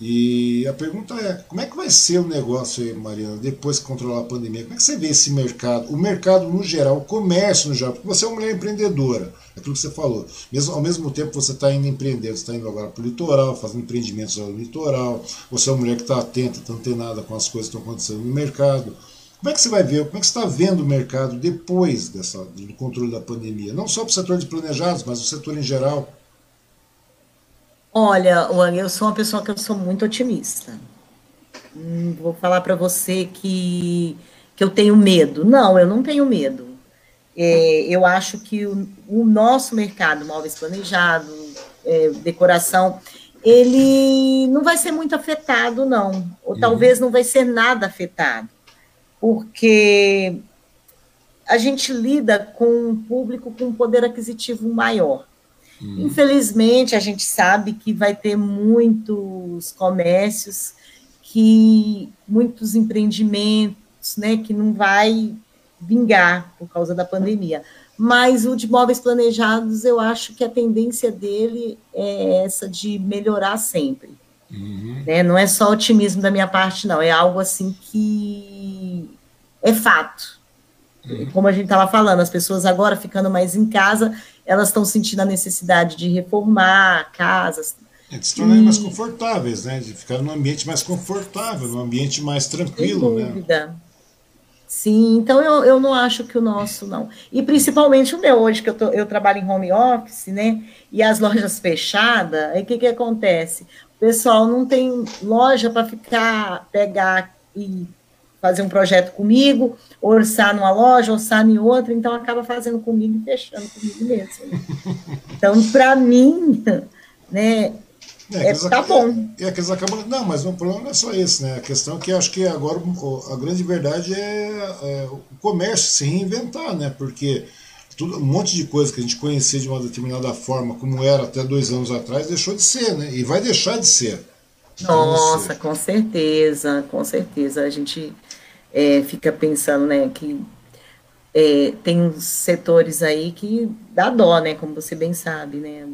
E a pergunta é, como é que vai ser o negócio aí, Mariana, depois que controlar a pandemia? Como é que você vê esse mercado? O mercado no geral, o comércio no geral, porque você é uma mulher empreendedora, é aquilo que você falou. Mesmo, ao mesmo tempo você está indo empreender, você está indo agora para o litoral, fazendo empreendimentos no litoral, você é uma mulher que está atenta, está antenada com as coisas que estão acontecendo no mercado. Como é que você vai ver, como é que você está vendo o mercado depois dessa, do controle da pandemia? Não só para o setor de planejados, mas o setor em geral.
Olha, eu sou uma pessoa que eu sou muito otimista. Hum, vou falar para você que, que eu tenho medo. Não, eu não tenho medo. É, eu acho que o, o, nosso mercado, móveis planejados, é, decoração, ele não vai ser muito afetado, não. Ou uhum. talvez não vai ser nada afetado. Porque a gente lida com um público com um poder aquisitivo maior. Hum. Infelizmente, a gente sabe que vai ter muitos comércios que muitos empreendimentos, né, que não vai vingar por causa da pandemia. Mas o de móveis planejados, eu acho que a tendência dele é essa de melhorar sempre. Uhum. Né? Não é só otimismo da minha parte, não. É algo assim que é fato. Uhum. Como a gente estava falando, as pessoas agora ficando mais em casa, elas estão sentindo a necessidade de reformar casas.
É, de se tornarem e... mais confortáveis, né? De ficar num ambiente mais confortável, num ambiente mais tranquilo, Sem né? dúvida. né?
Sim, então eu, eu não acho que o nosso não. E principalmente o meu hoje, que eu, tô, eu trabalho em home office, né? E as lojas fechadas, aí o que, que acontece? O pessoal não tem loja para ficar, pegar e fazer um projeto comigo, orçar numa loja, orçar em outra, então acaba fazendo comigo e fechando comigo mesmo. Então, para mim, né, é, é, tá bom.
É, que eles acabam. Não, mas o problema não é só esse, né? A questão é que acho que agora a grande verdade é, é o comércio se reinventar, né? Porque tudo, um monte de coisa que a gente conhecia de uma determinada forma, como era até dois anos atrás, deixou de ser, né? E vai deixar de ser.
Nossa, com certeza, com certeza. A gente é, fica pensando, né, que é, tem uns setores aí que dá dó, né, como você bem sabe, né,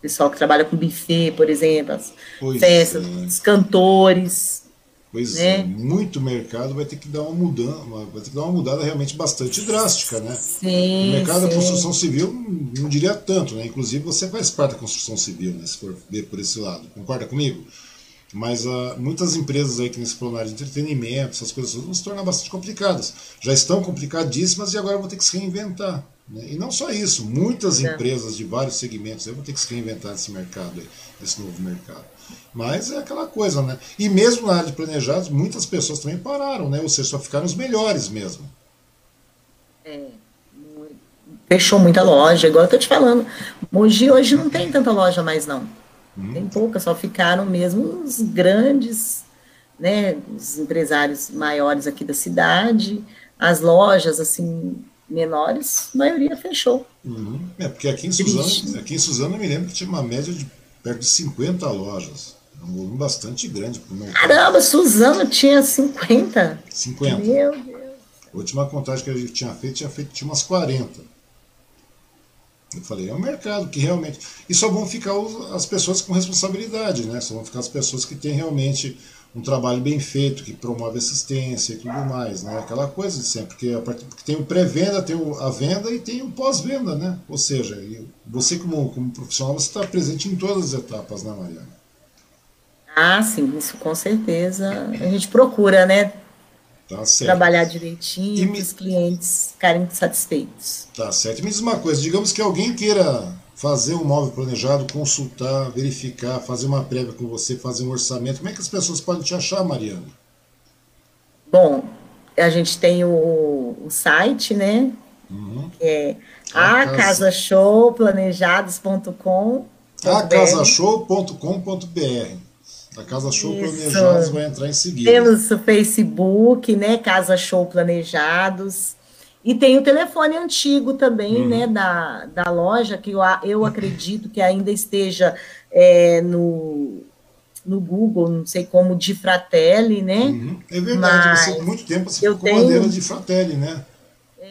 pessoal que trabalha com buffet, por exemplo, as pois festas, é. os cantores.
Pois né? é, muito mercado vai ter que dar uma mudança, vai ter que dar uma mudada realmente bastante drástica, né?
Sim,
o mercado
sim.
da construção civil não diria tanto, né? Inclusive você faz parte da construção civil, né? Se for ver por esse lado. Concorda comigo? Mas uh, muitas empresas aí que nesse plenário de entretenimento, essas coisas vão se tornar bastante complicadas. Já estão complicadíssimas e agora vão ter que se reinventar. Né? E não só isso, muitas é. empresas de vários segmentos vão ter que se reinventar nesse mercado, aí, nesse novo mercado. Mas é aquela coisa, né? E mesmo na área de planejados, muitas pessoas também pararam, né? Ou seja, só ficaram os melhores mesmo.
É. Fechou muita loja, igual eu tô te falando. Mogi hoje não tem tanta loja mais, não. Hum. Tem poucas, só ficaram mesmo os grandes, né, os empresários maiores aqui da cidade, as lojas, assim, menores, a maioria fechou.
Uhum. É, porque aqui em, Suzano, aqui em Suzano eu me lembro que tinha uma média de perto de 50 lojas. É um volume bastante grande.
Caramba, Suzano tinha 50.
50. Meu Deus. A última contagem que a gente tinha feito, tinha feito tinha umas 40. Eu falei, é um mercado que realmente. E só vão ficar as pessoas com responsabilidade, né? Só vão ficar as pessoas que têm realmente um trabalho bem feito, que promove assistência e tudo mais, né? Aquela coisa de sempre, porque, porque tem o pré-venda, tem a venda e tem o pós-venda, né? Ou seja, você como, como profissional, você está presente em todas as etapas, né, Mariana?
Ah, sim, isso com certeza. A gente procura, né? Tá trabalhar direitinho, e os clientes ficarem satisfeitos.
Tá certo. Me diz uma coisa, digamos que alguém queira fazer um móvel planejado, consultar, verificar, fazer uma prévia com você, fazer um orçamento. Como é que as pessoas podem te achar, Mariana?
Bom, a gente tem o, o site, né? Uhum. Que é acasashowplanejados.com.
acasashow.com.br. A Casa Show Isso. Planejados vai entrar em seguida.
Temos o Facebook, né? Casa Show Planejados. E tem o telefone antigo também, uhum. né, da, da loja, que eu, eu acredito que ainda esteja é, no, no Google, não sei como, de Fratelli, né?
Uhum. É verdade, Mas você, muito tempo você ficou tenho... bandeira de Fratelli, né?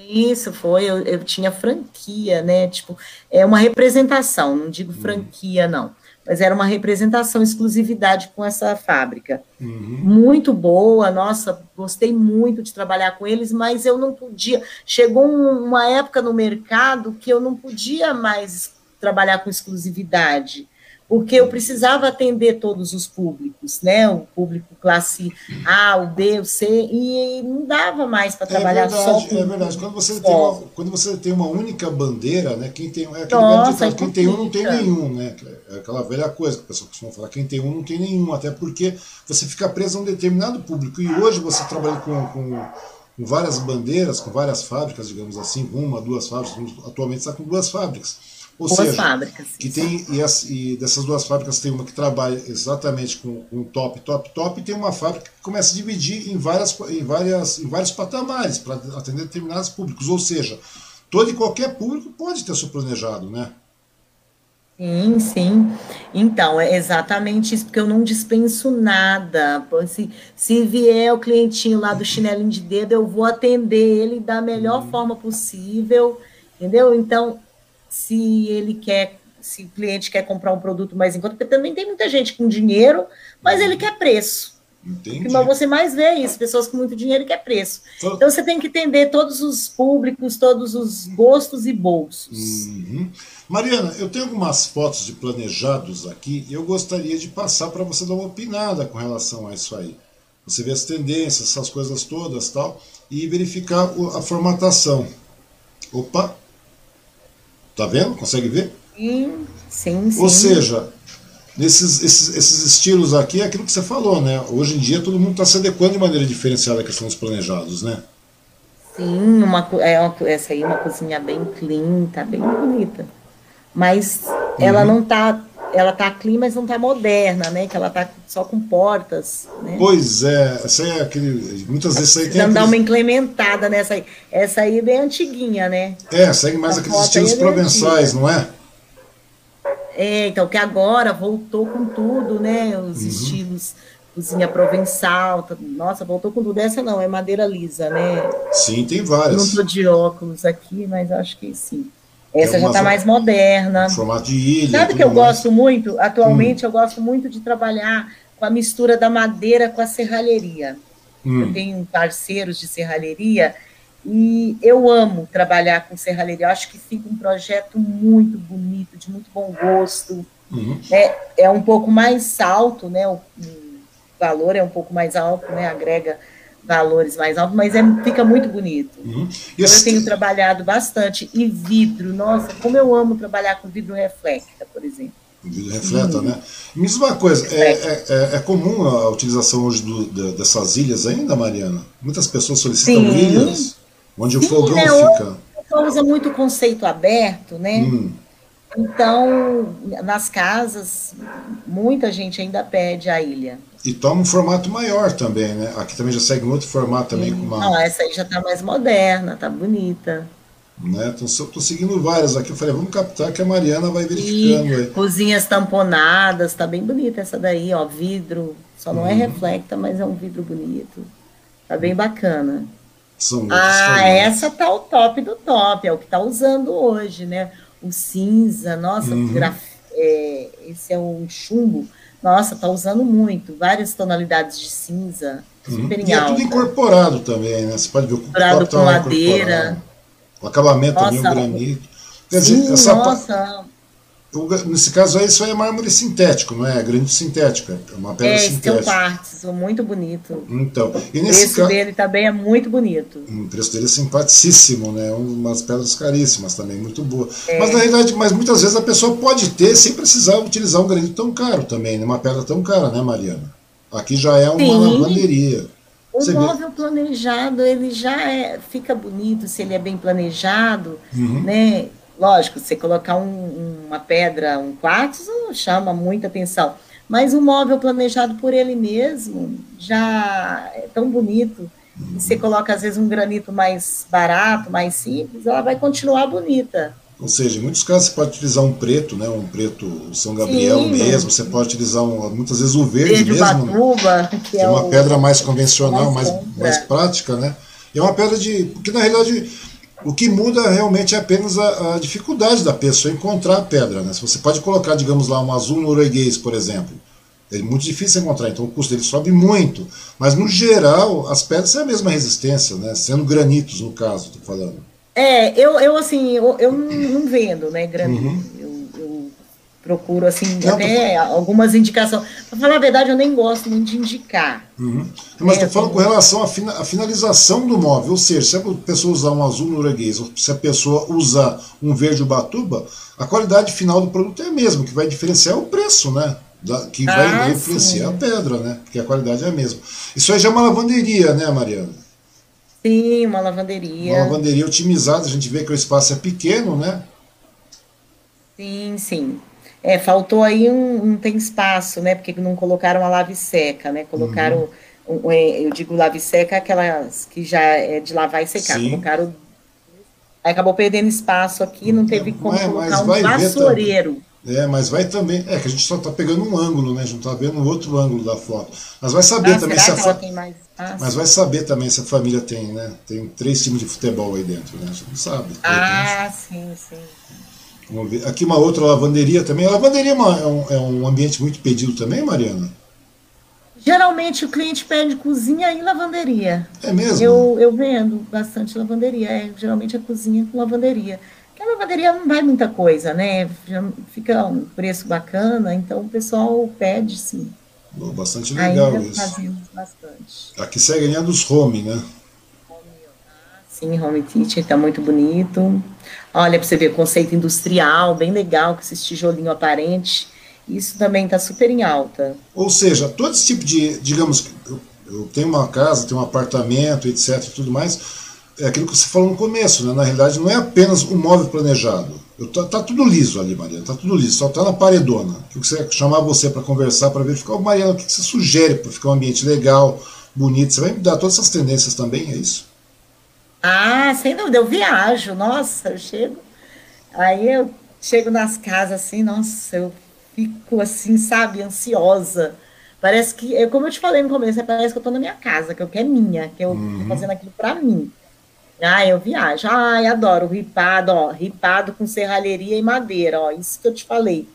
Isso foi, eu, eu tinha franquia, né? Tipo, é uma representação, não digo uhum. franquia, não mas era uma representação, exclusividade com essa fábrica. Uhum. Muito boa, nossa, gostei muito de trabalhar com eles, mas eu não podia. Chegou uma época no mercado que eu não podia mais trabalhar com exclusividade porque eu precisava atender todos os públicos, né? O público classe A, o B, o C, e não dava mais para é trabalhar
é verdade,
só com
É verdade. Quando você, tem uma, quando você tem uma única bandeira, né? Quem tem, é aquele Nossa, ditado, quem tem um não tem nenhum, né? É aquela velha coisa que o pessoal costuma falar, quem tem um não tem nenhum, até porque você fica preso a um determinado público. E hoje você trabalha com, com, com várias bandeiras, com várias fábricas, digamos assim, uma, duas fábricas, atualmente está com duas fábricas ou Boas seja, fábricas. Que tem, e, as, e, dessas duas fábricas tem uma que trabalha exatamente com, com top, top, top, e tem uma fábrica que começa a dividir em, várias, em, várias, em vários patamares para atender determinados públicos. Ou seja, todo e qualquer público pode ter seu planejado, né?
Sim, sim. Então, é exatamente isso, porque eu não dispenso nada. Se, se vier o clientinho lá do chinelinho de dedo, eu vou atender ele da melhor hum. forma possível, entendeu? Então, se ele quer, se o cliente quer comprar um produto mais em conta, porque também tem muita gente com dinheiro, mas ele quer preço. Entendi. Mas você mais vê isso, pessoas com muito dinheiro quer preço. Então você tem que entender todos os públicos, todos os gostos e bolsos.
Uhum. Mariana, eu tenho algumas fotos de planejados aqui e eu gostaria de passar para você dar uma opinada com relação a isso aí. Você vê as tendências, essas coisas todas tal, e verificar a formatação. Opa, Tá vendo? Consegue ver?
Sim, sim, sim.
Ou seja, nesses esses, esses estilos aqui é aquilo que você falou, né? Hoje em dia todo mundo está se adequando de maneira diferenciada à questão dos planejados, né?
Sim, uma, é uma, essa aí é uma cozinha bem clean, tá bem bonita. Mas uhum. ela não tá ela tá clean, mas não tá moderna, né? Que ela tá só com portas, né?
Pois é, essa é aquele. Muitas vezes aí
tem. Aqueles... dar uma incrementada nessa aí. Essa aí é bem antiguinha, né?
É, segue mais A aqueles estilos é provençais, não é?
É, então, que agora voltou com tudo, né? Os uhum. estilos cozinha provençal, tá, nossa, voltou com tudo. Essa não, é madeira lisa, né?
Sim, tem várias.
Não tô de óculos aqui, mas acho que sim. Essa é já está mais moderna.
Formato de ilha.
Sabe que eu mais. gosto muito? Atualmente hum. eu gosto muito de trabalhar com a mistura da madeira com a serralheria. Hum. Eu tenho parceiros de serralheria e eu amo trabalhar com serralheria. Eu acho que fica um projeto muito bonito, de muito bom gosto. Uhum. É, é um pouco mais alto, né? O, o valor é um pouco mais alto, né? Agrega valores mais altos, mas é, fica muito bonito. Uhum. Eu tenho trabalhado bastante. E vidro, nossa, como eu amo trabalhar com vidro reflecta, por exemplo.
Vidro refleta, né? Me diz uma coisa, é, é, é, é, comum a utilização hoje do, de, dessas ilhas ainda, Mariana? Muitas pessoas solicitam Sim. ilhas, onde Sim, o fogão né, fica.
O usa muito conceito aberto, né? Hum. Então, nas casas, muita gente ainda pede a ilha.
E toma um formato maior também, né? Aqui também já segue um outro formato também. Com uma...
Não, essa aí já está mais moderna, tá bonita.
Né? Então, eu tô seguindo várias aqui. Eu falei, vamos captar que a Mariana vai verificando. E aí.
cozinhas tamponadas, tá bem bonita essa daí, ó. Vidro. Só não é uhum. é reflecta, mas é um vidro bonito. Tá bem bacana. São ah, essa tá o top do top, é o que tá usando hoje, né? O cinza, nossa, uhum. graf... é, esse é um chumbo nossa, tá usando muito, várias tonalidades de cinza,
uhum. super E é tudo incorporado também, né? Você pode ver o
incorporado com madeira.
O acabamento nossa, também, o granito.
Quer sim, dizer, essa nossa.
Nesse caso aí, isso aí é mármore sintético, não é? Granito sintético, é uma pedra
é,
sintética.
É, quartzo, muito bonito.
Então,
e nesse o preço ca... dele também é muito bonito.
O preço dele é simpaticíssimo, né? Umas pedras caríssimas também, muito boa. É. Mas na realidade, mas muitas vezes a pessoa pode ter sem precisar utilizar um granito tão caro também, né? Uma pedra tão cara, né, Mariana? Aqui já é uma Sim. lavanderia.
O Você móvel vê? planejado, ele já é, fica bonito se ele é bem planejado, uhum. né? Lógico, você colocar um, uma pedra, um quartzo, chama muita atenção. Mas o móvel planejado por ele mesmo já é tão bonito. E você coloca, às vezes, um granito mais barato, mais simples, ela vai continuar bonita.
Ou seja, em muitos casos você pode utilizar um preto, né? Um preto São Gabriel Sim. mesmo. Você pode utilizar um, muitas vezes o verde, verde mesmo.
Batuba, que é,
é uma o... pedra mais convencional, mais, mais, mais prática, né? É uma pedra de. Porque na realidade o que muda realmente é apenas a, a, dificuldade da pessoa encontrar a pedra. Né? Se você pode colocar, digamos lá, um azul norueguês, por exemplo, é muito difícil encontrar, então o custo dele sobe muito. Mas no geral, as pedras têm a mesma resistência, né? sendo granitos, no caso, estou falando.
É, eu, eu assim, eu, eu não vendo, né, granito. Uhum. Procuro assim não, até tô... algumas indicações. Para falar a verdade, eu nem gosto muito de indicar.
Uhum. Mas estou é, falando com relação à, fina, finalização do móvel, ou seja, se a pessoa usar um azul norueguês, ou se a pessoa usar um verde batuba, a qualidade final do produto é a mesma, que vai diferenciar o preço, né? Da, que vai ah, influenciar sim. a pedra, né? Porque a qualidade é a mesma. Isso aí já é uma lavanderia, né, Mariana?
Sim, uma lavanderia.
Uma lavanderia otimizada, a gente vê que o espaço é pequeno, né?
Sim, sim. É, faltou aí um, um, tem espaço, né? Porque não colocaram a lave seca, né? Colocaram, uhum. um, é, eu digo lave seca, aquelas que já é de lavar e secar. Sim. Colocaram. Aí acabou perdendo espaço aqui, não teve como é, colocar um vassoureiro.
É, mas vai também. É que a gente só está pegando um ângulo, né? A gente não está vendo outro ângulo da foto. Mas vai saber ah, também se a fa... Mas vai saber também se a família tem, né? Tem três times de futebol aí dentro, né? A gente não sabe.
Ah, sim, sim.
Vamos ver. Aqui uma outra lavanderia também. A lavanderia é, é, um, é um ambiente muito pedido também, Mariana?
Geralmente o cliente pede cozinha e lavanderia.
É mesmo?
Eu, eu vendo bastante lavanderia. É, geralmente a cozinha com lavanderia. Porque a lavanderia não vai muita coisa, né? Já fica um preço bacana, então o pessoal pede sim.
bastante legal Ainda isso.
Fazemos bastante.
Aqui segue a linha dos home, né?
Sim, home kitchen está muito bonito. Olha, para você ver, conceito industrial, bem legal, com esses tijolinho aparente. Isso também está super em alta.
Ou seja, todo esse tipo de, digamos, eu, eu tenho uma casa, tenho um apartamento, etc, tudo mais, é aquilo que você falou no começo, né? Na realidade, não é apenas um móvel planejado. Eu, tá, tá, tudo liso ali, Mariana, tá tudo liso, só tá na paredona. Que você chamar você para conversar, para verificar, oh, Mariana, o que você sugere para ficar um ambiente legal, bonito? Você vai me dar todas essas tendências também, é isso?
Ah, sem dúvida, eu viajo, nossa, eu chego, aí eu chego nas casas assim, nossa, eu fico assim, sabe, ansiosa. Parece que, é como eu te falei no começo, parece que eu tô na minha casa, que eu quero minha, que eu uhum. tô fazendo aquilo para mim. Ah, eu viajo. Ai, adoro ripado, ó, ripado com serralheria e madeira, ó, isso que eu te falei.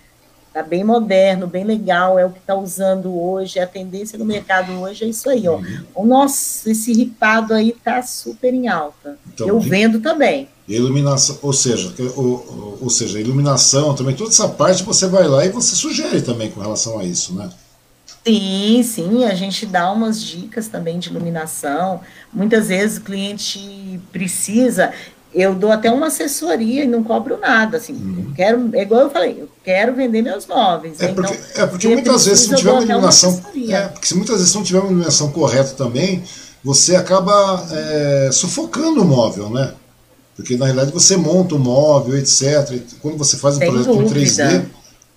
Tá bem moderno, bem legal, é o que está usando hoje, é a tendência do mercado hoje é isso aí, ó. Uhum. Nossa, esse ripado aí tá super em alta. Então, Eu vendo também.
Iluminação, ou seja, ou, ou seja, iluminação também, toda essa parte você vai lá e você sugere também com relação a isso, né?
Sim, sim, a gente dá umas dicas também de iluminação. Muitas vezes o cliente precisa, eu dou até uma assessoria e não cobro nada, assim, uhum. quero, é igual eu falei, eu quero vender meus móveis.
É, né? porque, então, é porque muitas vezes se não tiver uma iluminação, uma é, porque se muitas vezes não tiver uma iluminação correta também, você acaba é, sufocando o móvel, né? Porque na realidade você monta o móvel, etc. Quando você faz um Sem projeto dúvida. em 3D,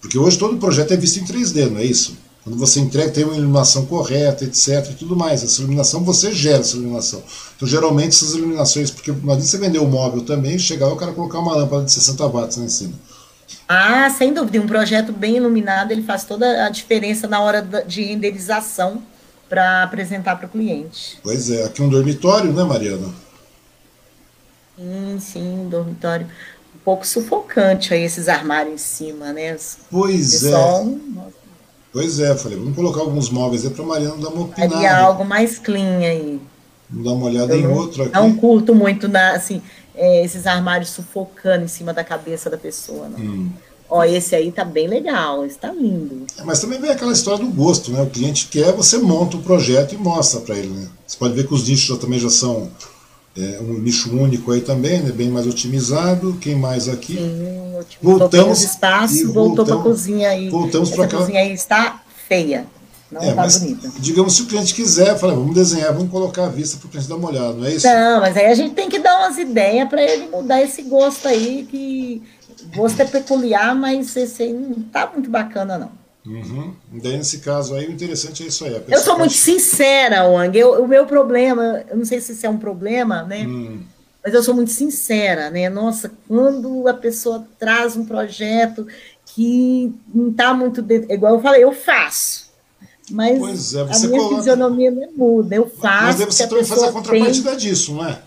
porque hoje todo projeto é visto em 3D, não é isso? Quando você entrega, tem uma iluminação correta, etc. e tudo mais. Essa iluminação, você gera essa iluminação. Então, geralmente, essas iluminações, porque não adianta você vender o móvel também, chegar lá o cara colocar uma lâmpada de 60 watts lá em cima.
Ah, sem dúvida. Um projeto bem iluminado, ele faz toda a diferença na hora de renderização para apresentar para o cliente.
Pois é. Aqui um dormitório, né, Mariana?
Sim, sim, um dormitório um pouco sufocante aí esses armários em cima, né?
Pois é. Nossa, Pois é, falei, vamos colocar alguns móveis aí para Mariana dar uma opinada.
Havia algo mais clean aí.
Vamos dar uma olhada eu em não, outro aqui.
Não curto muito na, assim, é, esses armários sufocando em cima da cabeça da pessoa, não. Hum. Ó, esse aí tá bem legal, esse tá lindo.
É, mas também vem aquela história do gosto, né? O cliente quer, você monta o projeto e mostra para ele, né? Você pode ver que os nichos já, também já são é, um nicho único aí também, né? Bem mais otimizado. Quem mais aqui?
Sim, voltamos espaço, voltou para a cozinha aí.
Voltamos para aquela...
cozinha aí está feia. Não é, tá mas, bonita.
Digamos, se o cliente quiser, fala, vamos desenhar, vamos colocar a vista para o cliente dar uma olhada, não é isso?
Não, mas aí a gente tem que dar umas ideias para ele mudar esse gosto aí, que gosto é peculiar, mas esse aí não tá muito bacana, não.
Uhum. Daí, nesse caso aí, o interessante é isso aí.
Eu sou muito sincera, Wang. Eu, o meu problema, eu não sei se isso é um problema, né? Hum. Mas eu sou muito sincera, né? Nossa, quando a pessoa traz um projeto que não está muito dentro, igual eu falei, eu faço. Mas é, a minha coloca... fisionomia não muda. Eu faço. Mas
você também fazer a contrapartida tem... disso, não é?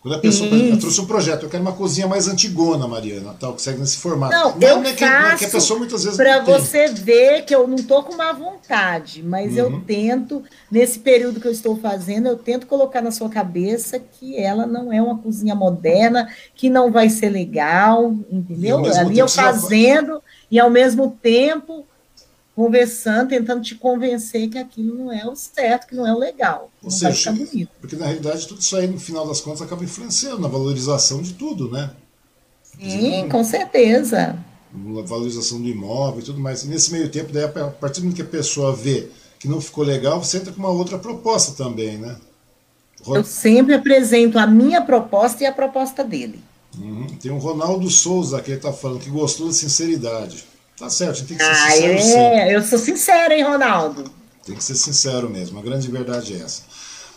Quando a pessoa eu trouxe um projeto, eu quero uma cozinha mais antigona, Mariana, tal, que segue nesse formato.
Não, não, eu não é que, faço é que a pessoa muitas vezes para você ver que eu não estou com má vontade, mas uhum. eu tento, nesse período que eu estou fazendo, eu tento colocar na sua cabeça que ela não é uma cozinha moderna, que não vai ser legal, entendeu? Ali eu fazendo, e ao mesmo tempo conversando, tentando te convencer que aquilo não é o certo, que não é o legal.
Ou seja, porque na realidade tudo isso aí, no final das contas, acaba influenciando na valorização de tudo, né?
Sim, com certeza.
Na valorização do imóvel e tudo mais. E nesse meio tempo, daí, a partir do momento que a pessoa vê que não ficou legal, você entra com uma outra proposta também, né?
Eu sempre apresento a minha proposta e a proposta dele.
Uhum. Tem o Ronaldo Souza que ele está falando que gostou da sinceridade. Tá certo, tem que ser
ah,
sincero.
É, sim. eu sou sincero, hein, Ronaldo?
Tem que ser sincero mesmo, a grande verdade é essa.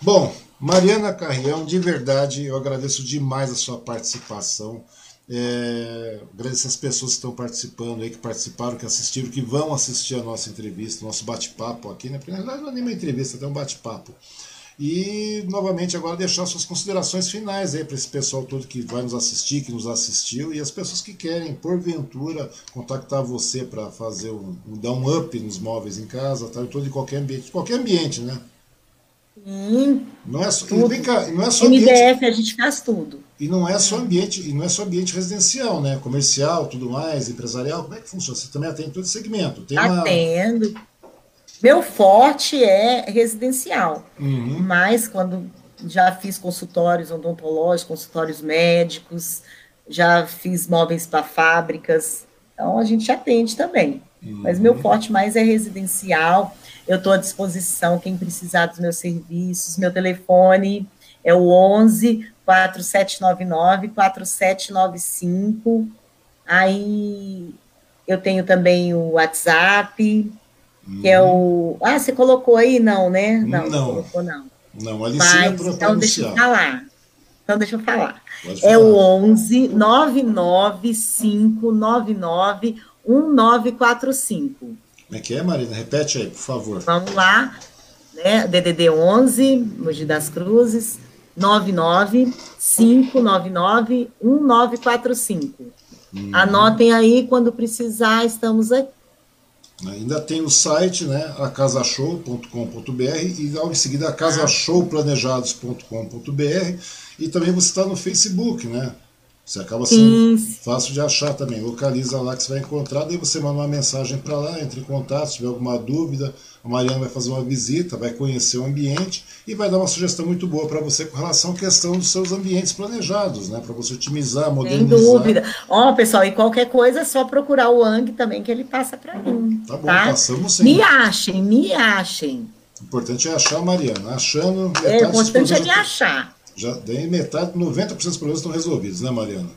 Bom, Mariana Carrião, de verdade, eu agradeço demais a sua participação. É, agradecer as pessoas que estão participando aí, que participaram, que assistiram, que vão assistir a nossa entrevista, nosso bate-papo aqui, né? Porque na verdade não é nem uma entrevista, é um bate-papo. E novamente agora deixar suas considerações finais aí para esse pessoal todo que vai nos assistir, que nos assistiu, e as pessoas que querem, porventura, contactar você para fazer um, um, dar um up nos móveis em casa, tá? em todo de qualquer ambiente, qualquer ambiente, né?
Sim.
Não é só, vem cá, não é só
MDF ambiente, a gente faz tudo.
E não é só ambiente, e não é só ambiente residencial, né? Comercial, tudo mais, empresarial, como é que funciona? Você também atende todo segmento. Tem
Atendo. Meu forte é residencial, uhum. mas quando já fiz consultórios odontológicos, consultórios médicos, já fiz móveis para fábricas, então a gente atende também. Uhum. Mas meu forte mais é residencial. Eu estou à disposição, quem precisar dos meus serviços, meu telefone é o 11 4799 4795. Aí eu tenho também o WhatsApp, que é o. Ah, você colocou aí? Não, né?
Não,
não. colocou, não.
Não, ali Mas,
é Então, deixa eu falar. Então, deixa eu falar. é o 11 99599 1945. Como
é que é, Marina? Repete aí, por favor.
Vamos lá. Né? DDD 11, Mogi das Cruzes, 99599 1945. Hum. Anotem aí, quando precisar, estamos aqui.
Ainda tem o site, né, acasashow.com.br e logo em seguida acasashowplanejados.com.br e também você está no Facebook, né? Você acaba sendo Sim. fácil de achar também. Localiza lá que você vai encontrar, daí você manda uma mensagem para lá, entre em contato, se tiver alguma dúvida. A Mariana vai fazer uma visita, vai conhecer o ambiente e vai dar uma sugestão muito boa para você com relação à questão dos seus ambientes planejados, né? Para você otimizar, modernizar.
Sem dúvida. Ó, oh, pessoal, e qualquer coisa é só procurar o Ang também que ele passa para mim.
Tá bom, tá? passamos sim.
Me achem, me achem.
O importante é achar a Mariana. Achando.
É, o importante é me achar.
Já tem metade, 90% dos problemas estão resolvidos, né, Mariana?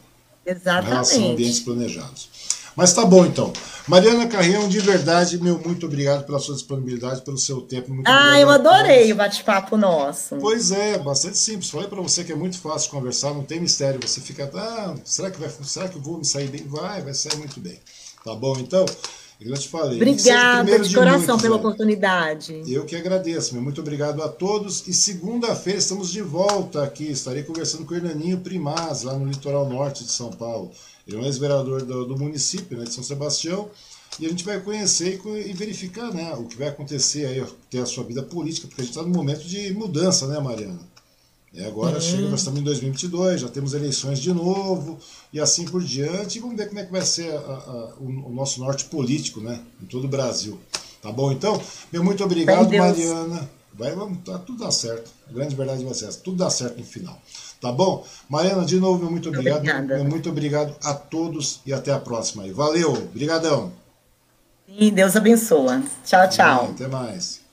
Exatamente. Em
relação a ambientes planejados. Mas tá bom, então. Mariana Carrião, de verdade, meu muito obrigado pela sua disponibilidade, pelo seu tempo. Muito
ah, eu adorei o bate-papo nosso.
Pois é, bastante simples. Falei para você que é muito fácil conversar, não tem mistério. Você fica, ah, será que vai será que eu vou me sair bem? Vai, vai sair muito bem. Tá bom, então? Eu te falei.
Obrigada de, de coração muitos, pela oportunidade.
Eu que agradeço, meu. Muito obrigado a todos. E segunda-feira estamos de volta aqui. Estarei conversando com o Hernaninho Primaz, lá no litoral norte de São Paulo. Ele é um ex-vereador do, do, município né, de São Sebastião. E a gente vai conhecer e, e verificar né, o que vai acontecer aí, ter a sua vida política, porque a gente está num momento de mudança, né, Mariana? E agora uhum. chega, nós estamos em 2022, já temos eleições de novo, e assim por diante. E vamos ver como é que vai ser a, a, o, o, nosso norte político, né? Em todo o Brasil. Tá bom, então? Meu muito obrigado, Mariana. Vai, vamos, tá, tudo dá certo. A grande verdade vai ser essa. Tudo dá certo no final. Tá bom? Mariana, de novo, muito obrigado. Obrigada. Muito obrigado a todos e até a próxima. Valeu, brigadão.
E Deus abençoa. Tchau, tchau.
Até mais.